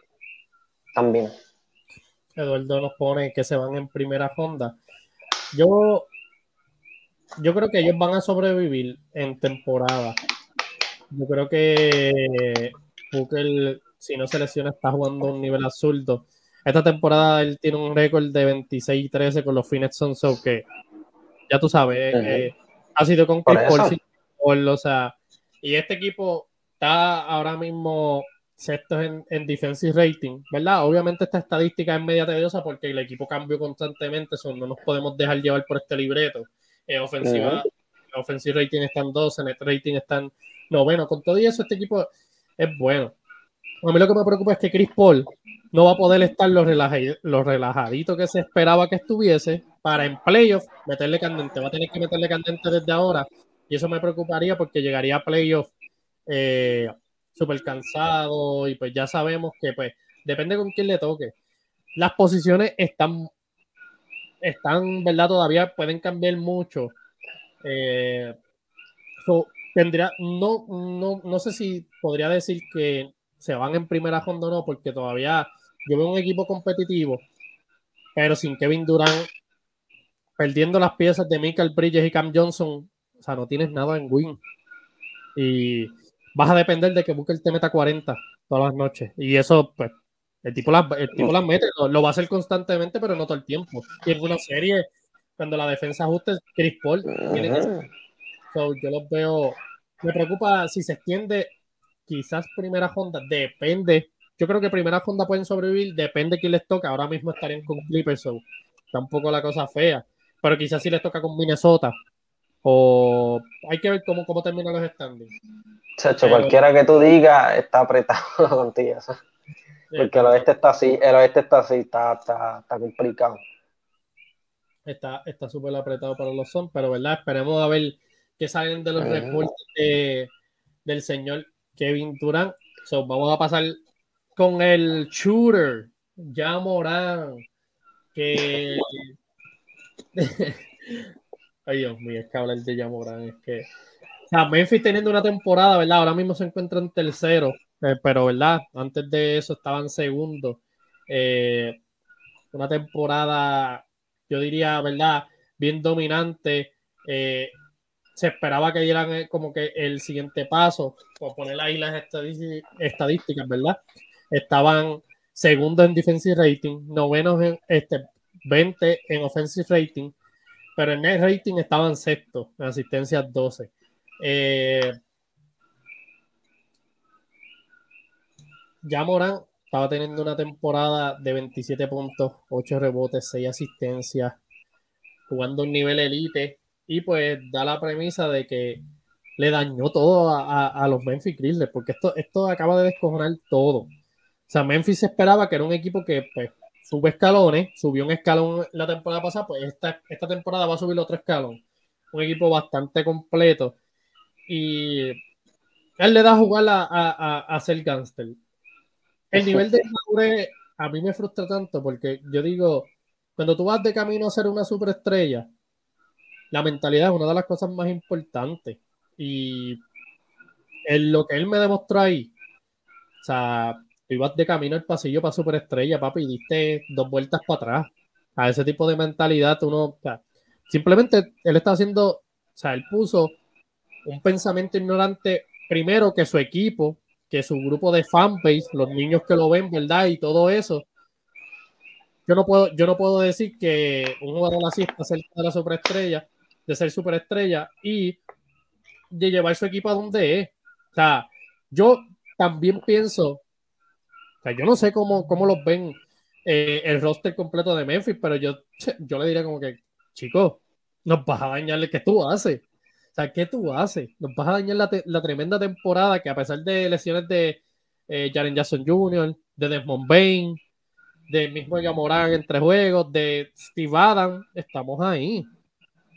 Speaker 2: también.
Speaker 1: Eduardo nos pone que se van en primera ronda. Yo, yo creo que ellos van a sobrevivir en temporada. Yo creo que Booker, si no se lesiona, está jugando a un nivel absurdo. Esta temporada él tiene un récord de 26 y 13 con los Phoenix Suns, que ya tú sabes, eh, ha sido con Chris Paul, o sea, y este equipo está ahora mismo sexto en, en, defensive rating, ¿verdad? Obviamente esta estadística es media tediosa porque el equipo cambió constantemente, so no nos podemos dejar llevar por este libreto. Eh, ofensiva, offensive rating están 12, net rating están noveno. Con todo eso, este equipo es bueno. A mí lo que me preocupa es que Chris Paul no va a poder estar los, los relajaditos que se esperaba que estuviese para en playoff meterle candente. Va a tener que meterle candente desde ahora. Y eso me preocuparía porque llegaría a playoff eh, súper cansado y pues ya sabemos que pues depende con quién le toque. Las posiciones están, están, ¿verdad? Todavía pueden cambiar mucho. Eh, tendría, no, no, no sé si podría decir que se van en primera ronda o no, porque todavía yo veo un equipo competitivo, pero sin Kevin Durant, perdiendo las piezas de Michael Bridges y Cam Johnson, o sea, no tienes nada en win. Y vas a depender de que Booker te meta 40 todas las noches. Y eso, pues, el tipo las, el tipo las mete, lo, va a hacer constantemente, pero no todo el tiempo. Y en una serie, cuando la defensa ajuste, Chris Paul yo los veo. Me preocupa si se extiende, quizás primera ronda, depende. Yo creo que primera ronda pueden sobrevivir, depende quién les toca. Ahora mismo estarían con Clippers, so, tampoco la cosa fea. Pero quizás si les toca con Minnesota, o hay que ver cómo, cómo terminan los standings.
Speaker 2: Chacho, cualquiera que tú digas está apretado contigo. Porque el oeste está así, el oeste está así, está, está, está complicado.
Speaker 1: Está súper apretado para los son, pero verdad, esperemos a ver qué salen de los reportes del señor Kevin Durant. So, vamos a pasar con el shooter, ya Morán, que Ay, Dios mío, es que hablar de Yamoran es que. O sea, Memphis teniendo una temporada, ¿verdad? Ahora mismo se encuentra en tercero, eh, pero, ¿verdad? Antes de eso estaban segundo. Eh, una temporada, yo diría, ¿verdad? Bien dominante. Eh, se esperaba que dieran como que el siguiente paso, por poner ahí las estadísticas, ¿verdad? Estaban segundo en defensive rating, novenos en este, 20 en offensive rating, pero en net rating estaban sexto, en asistencia 12. Eh, ya Morán estaba teniendo una temporada de 27 puntos, 8 rebotes, 6 asistencias, jugando un nivel elite y pues da la premisa de que le dañó todo a, los Memphis Grizzlies, porque esto, esto acaba de descojonar todo. O sea, Memphis esperaba que era un equipo que pues, sube escalones, subió un escalón la temporada pasada, pues esta, esta temporada va a subir otro escalón. Un equipo bastante completo. Y él le da a jugar a, a, a gangster. El nivel de madurez a mí me frustra tanto porque yo digo, cuando tú vas de camino a ser una superestrella, la mentalidad es una de las cosas más importantes. Y en lo que él me demostró ahí, o sea, tú ibas de camino al pasillo para superestrella, papi, y diste dos vueltas para atrás. A ese tipo de mentalidad, tú no. Simplemente él está haciendo, o sea, él puso un pensamiento ignorante primero que su equipo que su grupo de fanbase, los niños que lo ven, ¿verdad? Y todo eso. Yo no puedo, yo no puedo decir que un jugador así está cerca de la superestrella, de ser superestrella y de llevar su equipo a donde es. O sea, yo también pienso, o sea, yo no sé cómo, cómo los ven eh, el roster completo de Memphis, pero yo, yo le diría como que, chicos, nos vas a dañar que tú haces. O sea, ¿qué tú haces? Nos vas a dañar la, tremenda temporada que a pesar de lesiones de eh, Jaren Jackson Jr., de Desmond Bain, de mismo Morán entre juegos, de Steve Adam, estamos ahí.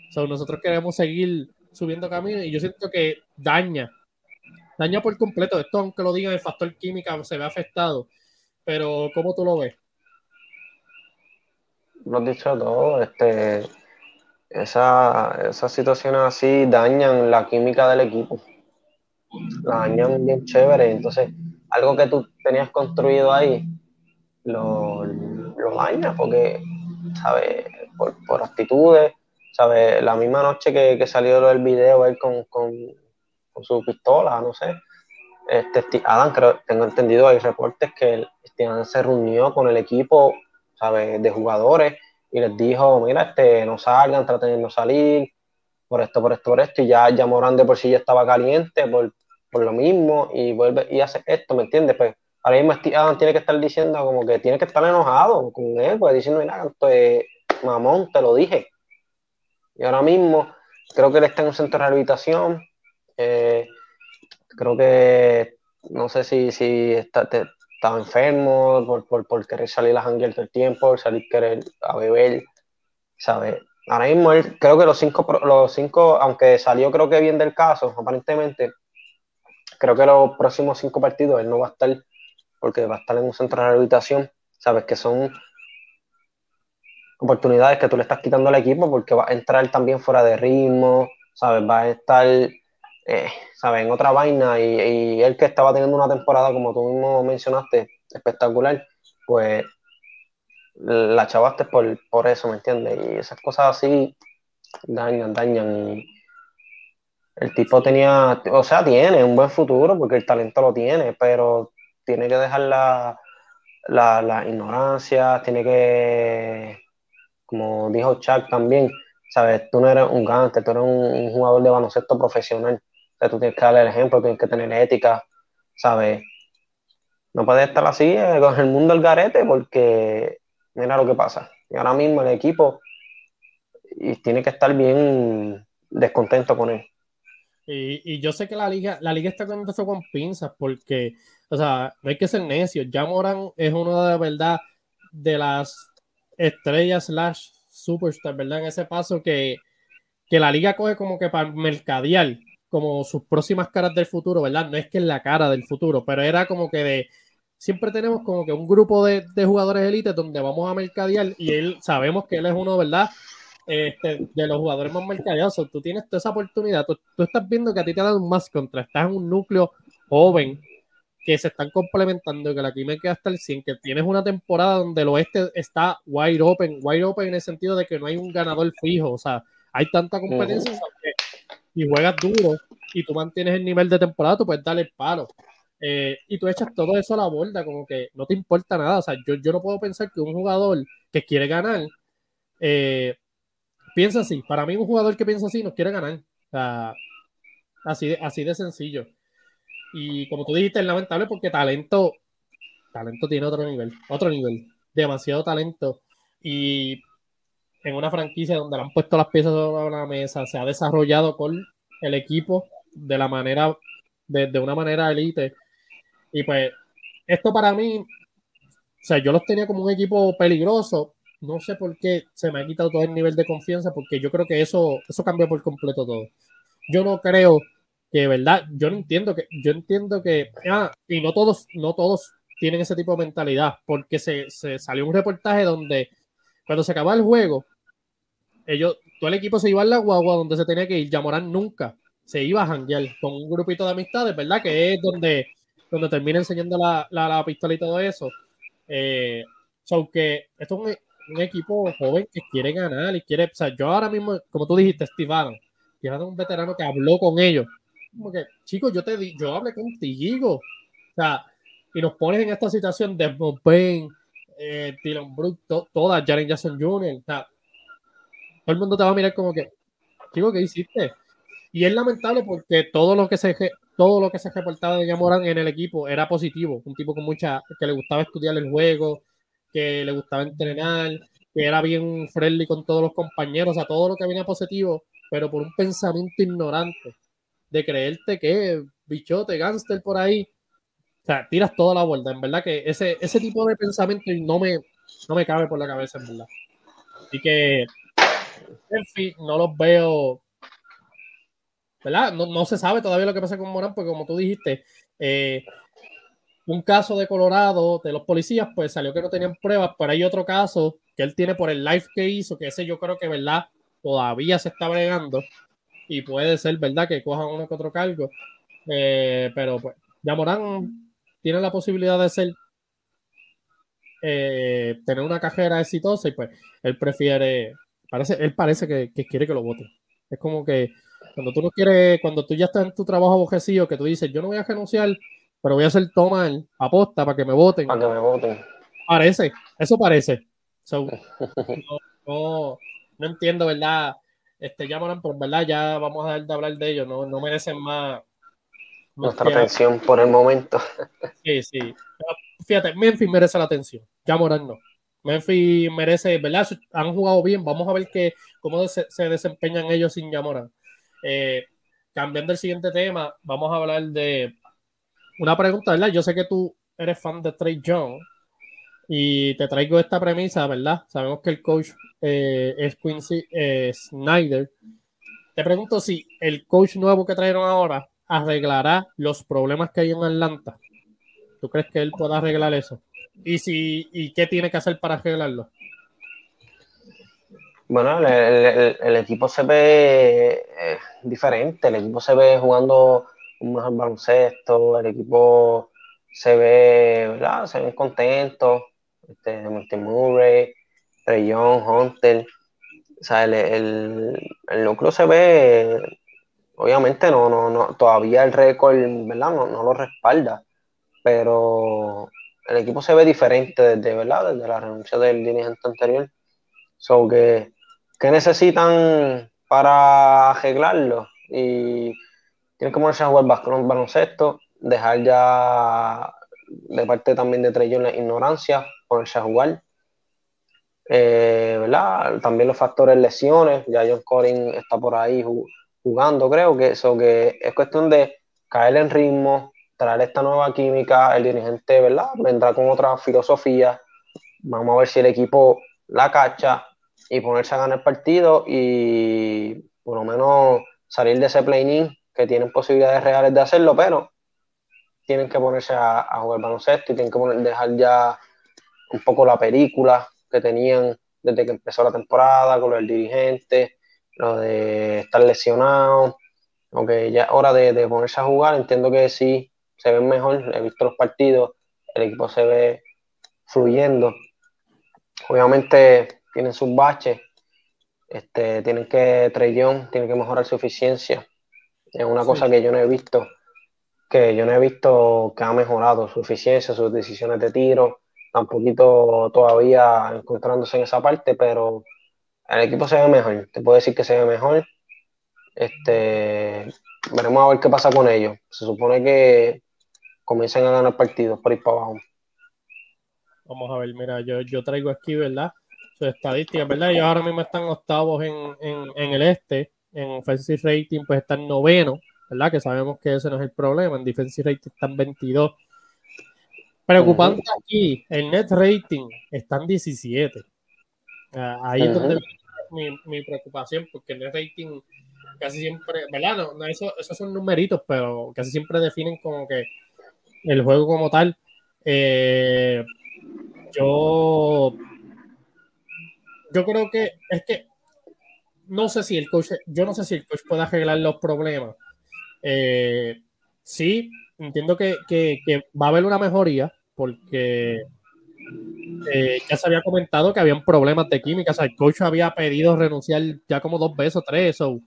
Speaker 1: O sea, nosotros queremos seguir subiendo camino y yo siento que daña, daña por completo. Esto, aunque lo digan, el factor química se ve afectado. Pero, ¿cómo tú lo ves?
Speaker 2: Lo has dicho todo. Este, esa, esas situaciones así dañan la química del equipo. La dañan bien chévere. Entonces, algo que tú tenías construido ahí, lo, lo daña porque, ¿sabes? Por, por, actitudes, ¿sabes? La misma noche que, que salió el video, él con, con, con, su pistola, no sé. Este, Adam, creo, tengo entendido, hay reportes que Adam se reunió con el equipo, ¿sabes? De jugadores y les dijo, mira, este, no salgan, traten de no salir, por esto, por esto, por esto, y ya, ya Morán de por sí ya estaba caliente por, lo mismo, y vuelve y hace esto, ¿me entiendes? Pues ahora mismo Adam tiene que estar diciendo como que tiene que estar enojado con él, pues diciendo, mira, entonces, mamón, te lo dije. Y ahora mismo creo que él está en un centro de rehabilitación, eh, creo que no sé si, si está, estaba enfermo, por, por, querer salir a janguear todo el tiempo, por salir querer a beber, ¿sabes? Ahora mismo él, creo que los cinco, los cinco, aunque salió creo que bien del caso, aparentemente, creo que los próximos cinco partidos él no va a estar, porque va a estar en un centro de rehabilitación, ¿sabes? Que son oportunidades que tú le estás quitando al equipo porque va a entrar también fuera de ritmo, ¿sabes? Va a estar eh, ¿sabes? En otra vaina y, y, él que estaba teniendo una temporada, como tú mismo mencionaste, espectacular, pues la chavaste por, por eso, ¿me entiendes? Y esas cosas así dañan, dañan. Y el tipo tenía, o sea, tiene un buen futuro porque el talento lo tiene, pero tiene que dejar la, la, ignorancia, tiene que, como dijo Chuck también, ¿sabes? Tú no eres un gante, tú eres un jugador de baloncesto profesional tú tienes que darle el ejemplo, tienes que tener ética, ¿sabes? No puedes estar así eh, con el mundo al garete porque mira lo que pasa. Y ahora mismo el equipo y tiene que estar bien descontento con él.
Speaker 1: Y, yo sé que la liga, la liga está con eso con pinzas porque, o sea, no hay que ser necio. Ya Moran es uno de verdad de las estrellas slash superstar, ¿verdad? En ese paso que, que la liga coge como que para mercadear como sus próximas caras del futuro, ¿verdad? No es que es la cara del futuro, pero era como que de siempre tenemos como que un grupo de, jugadores élites donde vamos a mercadear y él sabemos que él es uno, ¿verdad? Este, de los jugadores más mercadeados. Tú tienes toda esa oportunidad. Tú, estás viendo que a ti te dan más contra. Estás en un núcleo joven que se están complementando, que la química hasta el 100, que tienes una temporada donde el oeste está wide open, wide open en el sentido de que no hay un ganador fijo. O sea, hay tanta competencia y juegas duro y tú mantienes el nivel de temporada, tú puedes darle el palo. Eh, y tú echas todo eso a la borda, como que no te importa nada. O sea, yo, yo no puedo pensar que un jugador que quiere ganar eh, piensa así. Para mí, un jugador que piensa así no quiere ganar. O sea, así así de sencillo. Y como tú dijiste, es lamentable porque talento, talento tiene otro nivel, otro nivel, demasiado talento. Y en una franquicia donde le han puesto las piezas sobre la mesa, se ha desarrollado con el equipo de la manera, de, una manera elite. Y pues, esto para mí, o sea, yo los tenía como un equipo peligroso. No sé por qué se me ha quitado todo el nivel de confianza, porque yo creo que eso, eso cambió por completo todo. Yo no creo que, ¿verdad? Yo no entiendo que, yo entiendo que, ah, y no todos, no todos tienen ese tipo de mentalidad, porque se, se salió un reportaje donde cuando se acaba el juego, ellos, todo el equipo se iba a la guagua donde se tenía que ir. Yamorán nunca se iba a janguear con un grupito de amistades, ¿verdad? Que es donde, donde termina enseñando la, la, pistola y todo eso. Eh, que esto es un, equipo joven que quiere ganar y quiere, o sea, yo ahora mismo, como tú dijiste, Steve Adams, que un veterano que habló con ellos. Como que, chicos, yo te yo hablé contigo. O sea, y nos pones en esta situación de Bain, eh, Dylan Brook, todas, Jaren Jackson Jr. O sea, todo el mundo te va a mirar como que, chico, ¿qué hiciste? Y es lamentable porque todo lo que se todo lo que se reportaba de Yamoran en el equipo era positivo. Un tipo con mucha, que le gustaba estudiar el juego, que le gustaba entrenar, que era bien friendly con todos los compañeros, o sea, todo lo que venía positivo, pero por un pensamiento ignorante de creerte que bichote, gánster por ahí, o sea, tiras toda la vuelta. En verdad que ese, ese tipo de pensamiento no me, no me cabe por la cabeza, en verdad. Así que no los veo. ¿Verdad? No, se sabe todavía lo que pasa con Morán, porque como tú dijiste, eh, un caso de Colorado de los policías, pues salió que no tenían pruebas, pero hay otro caso que él tiene por el live que hizo, que ese yo creo que, ¿verdad? Todavía se está bregando y puede ser, ¿verdad? Que cojan uno que otro cargo. Eh, pero pues, ya Morán tiene la posibilidad de ser eh, tener una cajera exitosa y pues él prefiere Parece, él parece que, quiere que lo voten. Es como que cuando tú no quieres, cuando tú ya estás en tu trabajo abojecido, que tú dices, yo no voy a renunciar, pero voy a hacer toma aposta para que me voten.
Speaker 2: Para que me voten.
Speaker 1: Parece, eso parece. no, entiendo, ¿verdad? Este, ya, por verdad, ya vamos a dejar de hablar de ellos, no, no merecen más.
Speaker 2: Nuestra atención por el momento.
Speaker 1: Sí, sí. Fíjate, Memphis merece la atención, ya Morán no. Memphis merece, ¿verdad? Han jugado bien. Vamos a ver que, cómo se, desempeñan ellos sin Yamora. Eh, cambiando el siguiente tema, vamos a hablar de una pregunta, ¿verdad? Yo sé que tú eres fan de Trey Young y te traigo esta premisa, ¿verdad? Sabemos que el coach eh, es Quincy eh, Snyder. Te pregunto si el coach nuevo que trajeron ahora arreglará los problemas que hay en Atlanta. ¿Tú crees que él pueda arreglar eso? ¿Y, si, y qué tiene que hacer para arreglarlo?
Speaker 2: Bueno, el, equipo se ve eh, diferente, el equipo se ve jugando un mejor baloncesto, el equipo se ve, ¿verdad? Se ve contento, este, Martin Murray, Hunter, o sea, el, núcleo se ve, obviamente no, no, no, todavía el récord, ¿verdad? No, no lo respalda, pero el equipo se ve diferente desde, ¿verdad? desde la renuncia del dirigente anterior. So que, ¿Qué necesitan para arreglarlo? Y tienen que ponerse a jugar baloncesto, dejar ya de parte también de Trey la ignorancia, ponerse a jugar. Eh, ¿verdad? También los factores lesiones, ya John Corin está por ahí jugando, creo que eso que es cuestión de caer en ritmo, traer esta nueva química, el dirigente, ¿verdad? Vendrá con otra filosofía. Vamos a ver si el equipo la cacha y ponerse a ganar el partido y por lo menos salir de ese play-in que tienen posibilidades reales de hacerlo, pero tienen que ponerse a, jugar baloncesto y tienen que dejar ya un poco la película que tenían desde que empezó la temporada con el dirigente, lo de estar lesionado, aunque ya hora de ponerse a jugar, entiendo que sí se ven mejor, he visto los partidos, el equipo se ve fluyendo. Obviamente tienen sus baches, este, tienen que, Trellón tiene que mejorar su eficiencia. Es una cosa que yo no he visto, que yo no he visto que ha mejorado su eficiencia, sus decisiones de tiro, tampoco todavía encontrándose en esa parte, pero el equipo se ve mejor, te puedo decir que se ve mejor. Este, veremos a ver qué pasa con ellos. Se supone que comiencen a ganar partidos por ir para abajo.
Speaker 1: Vamos a ver, mira, yo, yo traigo aquí, ¿verdad? Su estadística, ¿verdad? Ellos ahora mismo están octavos en, en, el este, en offensive rating, pues están noveno, ¿verdad? Que sabemos que ese no es el problema. En defensive rating están 22. Preocupante aquí, el net rating están 17. Ah, ahí es donde mi, mi, preocupación, porque el net rating casi siempre, ¿verdad? No, eso, esos son numeritos, pero casi siempre definen como que el juego como tal. Eh, yo, yo creo que es que no sé si el coach, yo no sé si el coach puede arreglar los problemas. Eh, sí, entiendo que, va a haber una mejoría porque eh, ya se había comentado que habían problemas de química. O sea, el coach había pedido renunciar ya como dos veces o tres. o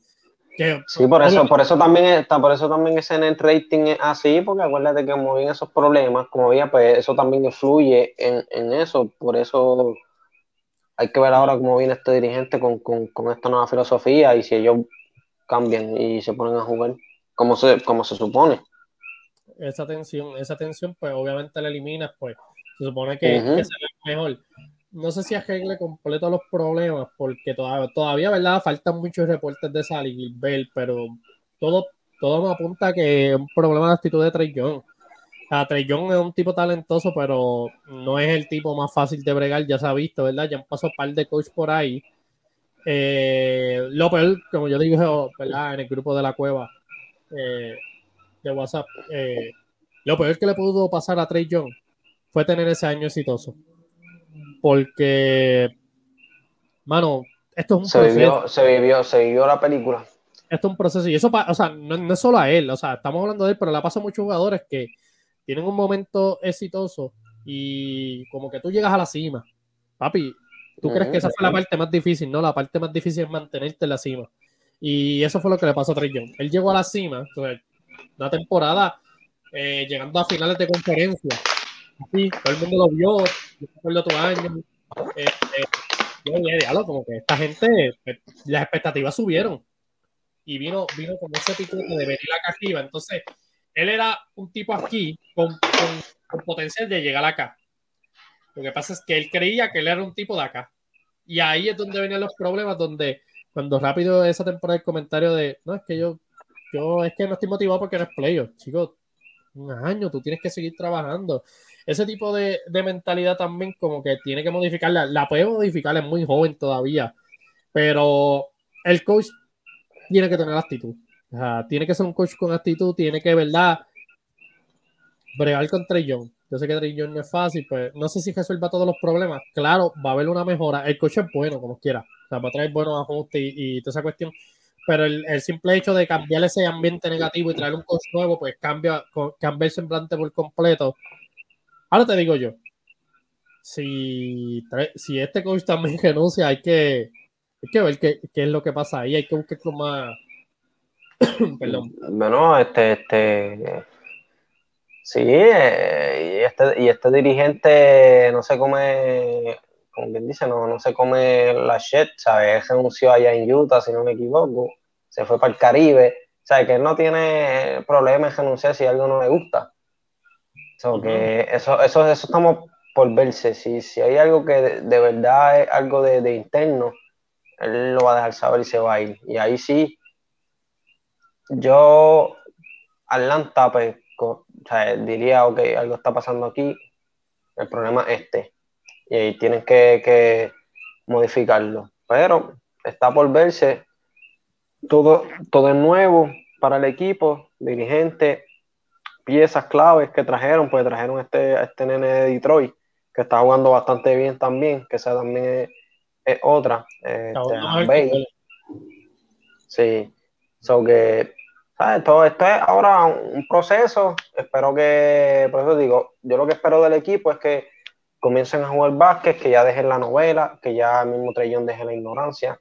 Speaker 2: sí, por eso, por eso también está, por eso también ese net rating es así, porque acuérdate que como vienen esos problemas, como había, pues eso también influye en, eso, por eso hay que ver ahora cómo viene este dirigente con, esta nueva filosofía y si ellos cambian y se ponen a jugar como se, como se supone.
Speaker 1: Esa tensión, esa tensión, pues obviamente la eliminas, pues. Se supone que, que será mejor no sé si arregle completo los problemas, porque todavía, todavía ¿verdad? Faltan muchos reportes de Sally Gilbert, pero todo, todo me apunta a que es un problema de actitud de Trey Young. Trey Young es un tipo talentoso, pero no es el tipo más fácil de bregar, ya se ha visto, ¿verdad? Ya han pasado un par de coaches por ahí. Eh, lo peor, como yo digo, ¿verdad? En el grupo de la cueva eh, de WhatsApp, eh, lo peor que le pudo pasar a Trey Young fue tener ese año exitoso porque, mano, esto es un
Speaker 2: se proceso. Vivió, se, vivió, se vivió la película.
Speaker 1: Esto es un proceso. Y eso, o sea, no, es solo a él, o sea, estamos hablando de él, pero le pasa a muchos jugadores que tienen un momento exitoso y como que tú llegas a la cima. Papi, tú crees que esa fue la parte más difícil, ¿no? La parte más difícil es mantenerte en la cima. Y eso fue lo que le pasó a Trey Young. Él llegó a la cima, una temporada eh, llegando a finales de conferencia Sí, todo el mundo lo vio, recuerdo tu año. Eh, yo diálogo, como que esta gente, pues, las expectativas subieron. Y vino, vino con ese picote de venir acá arriba. Entonces, él era un tipo aquí con, potencial de llegar acá. Lo que pasa es que él creía que él era un tipo de acá. Y ahí es donde venían los problemas, donde cuando rápido esa temporada el comentario de, no, es que yo, yo es que no estoy motivado porque no es playo. Chicos, un año, tú tienes que seguir trabajando ese tipo de, mentalidad también como que tiene que modificarla. La puede modificar, es muy joven todavía, pero el coach tiene que tener actitud. tiene que ser un coach con actitud, tiene que, ¿verdad? Bregar con Young. Yo sé que Young no es fácil, pues no sé si resuelva todos los problemas. Claro, va a haber una mejora. El coach es bueno, como quiera. O sea, va a traer buenos ajustes y, y toda esa cuestión. Pero el, simple hecho de cambiar ese ambiente negativo y traer un coach nuevo, pues cambia, cambia el semblante por completo. Ahora te digo yo, si, si este coach también renuncia, hay que, hay que ver qué, qué, es lo que pasa ahí, hay que buscar más... Perdón.
Speaker 2: Bueno, este, este, sí, eh, y, este, y este dirigente no se come, como bien dice, no, no se come la shit, ¿sabes? renunció allá en Utah, si no me equivoco, se fue para el Caribe, o sea, que él no tiene problema en renunciar si algo no le gusta que eso, eso, eso estamos por verse. Si, si hay algo que de, verdad es algo de, interno, él lo va a dejar saber y se va a ir. Y ahí sí, yo, Atlanta, pues, diría, ok, algo está pasando aquí, el problema es este. Y ahí tienen que, que modificarlo. Pero está por verse, todo, todo es nuevo para el equipo, dirigente, piezas claves que trajeron, pues trajeron este, este nene de Detroit, que está jugando bastante bien también, que esa también es, otra. Este, sí, so que, ¿sabes? Todo esto es ahora un proceso, espero que, por eso digo, yo lo que espero del equipo es que comiencen a jugar básquet, que ya dejen la novela, que ya el mismo Trellón deje la ignorancia,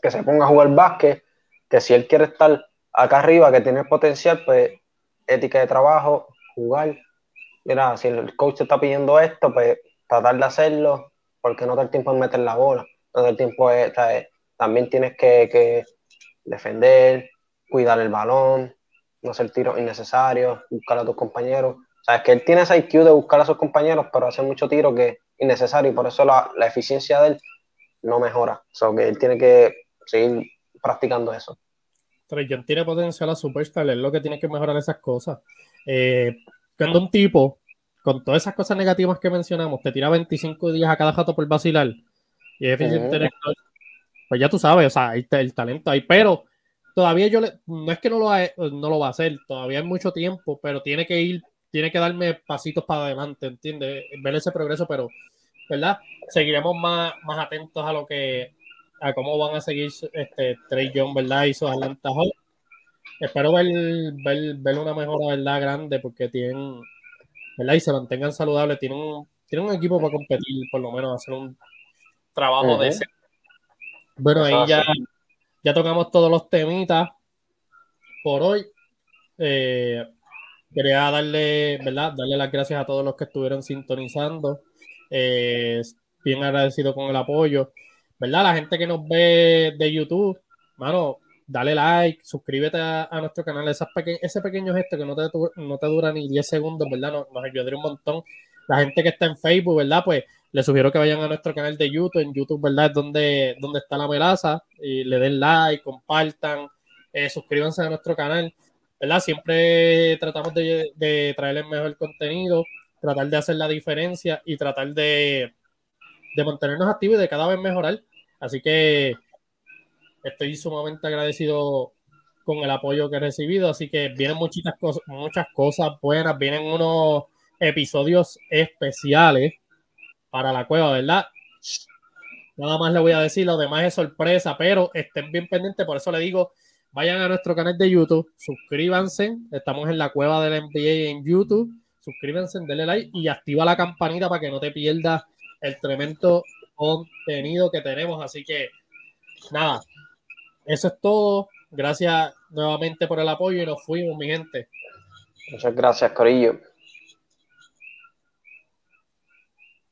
Speaker 2: que se ponga a jugar básquet, que si él quiere estar acá arriba, que tiene potencial, pues ética de trabajo, jugar. Mira, si el coach te está pidiendo esto, pues tratar de hacerlo, porque no te el tiempo en meter la bola, no te el tiempo es, también tienes que, defender, cuidar el balón, no hacer tiros innecesarios, buscar a tus compañeros. O sea, es que él tiene ese IQ de buscar a sus compañeros, pero hace mucho tiro que es innecesario y por eso la, eficiencia de él no mejora. O sea, que él tiene que seguir practicando eso.
Speaker 1: Trey Young tiene potencial a superstar, es lo que tiene que mejorar esas cosas. Eh, cuando un tipo, con todas esas cosas negativas que mencionamos, te tira 25 días a cada jato por vacilar y es eficiente pues ya tú sabes, o sea, el, el talento ahí, pero todavía yo le, no es que no lo, no lo va a hacer, todavía hay mucho tiempo, pero tiene que ir, tiene que darme pasitos para adelante, ¿entiendes? Ver ese progreso, pero, ¿verdad? Seguiremos más, más atentos a lo que, a cómo van a seguir este Trey Young, ¿verdad? Y sus Atlanta Hawks. Espero ver, ver, una mejora, ¿verdad? Grande, porque tienen, ¿verdad? Y se mantengan saludables, tienen un, tienen un equipo para competir, por lo menos, hacer un trabajo de ese bueno, ahí ya, ya tocamos todos los temitas por hoy. Eh, quería darle, ¿verdad? Darle las gracias a todos los que estuvieron sintonizando. Eh, bien agradecido con el apoyo. ¿Verdad? La gente que nos ve de YouTube, mano, dale like, suscríbete a, nuestro canal. ese pequeño gesto que no te, no te dura ni 10 segundos, ¿verdad? Nos, ayudaría un montón. La gente que está en Facebook, ¿verdad? Pues les sugiero que vayan a nuestro canal de YouTube. En YouTube, ¿verdad? Es donde, donde está la melaza. Y le den like, compartan, eh, suscríbanse a nuestro canal. ¿Verdad? Siempre tratamos de, de traerles mejor contenido, tratar de hacer la diferencia y tratar de, de mantenernos activos y de cada vez mejorar. Así que estoy sumamente agradecido con el apoyo que he recibido. Así que vienen muchas cosas, muchas cosas buenas, vienen unos episodios especiales para la cueva, ¿verdad? Nada más le voy a decir, lo demás es sorpresa, pero estén bien pendientes, por eso le digo, vayan a nuestro canal de YouTube, suscríbanse, estamos en la cueva del NBA en YouTube, suscríbanse, denle like y activa la campanita para que no te pierdas el tremendo contenido que tenemos, así que nada, eso es todo, gracias nuevamente por el apoyo y nos fuimos, mi gente.
Speaker 2: Muchas gracias, Corillo.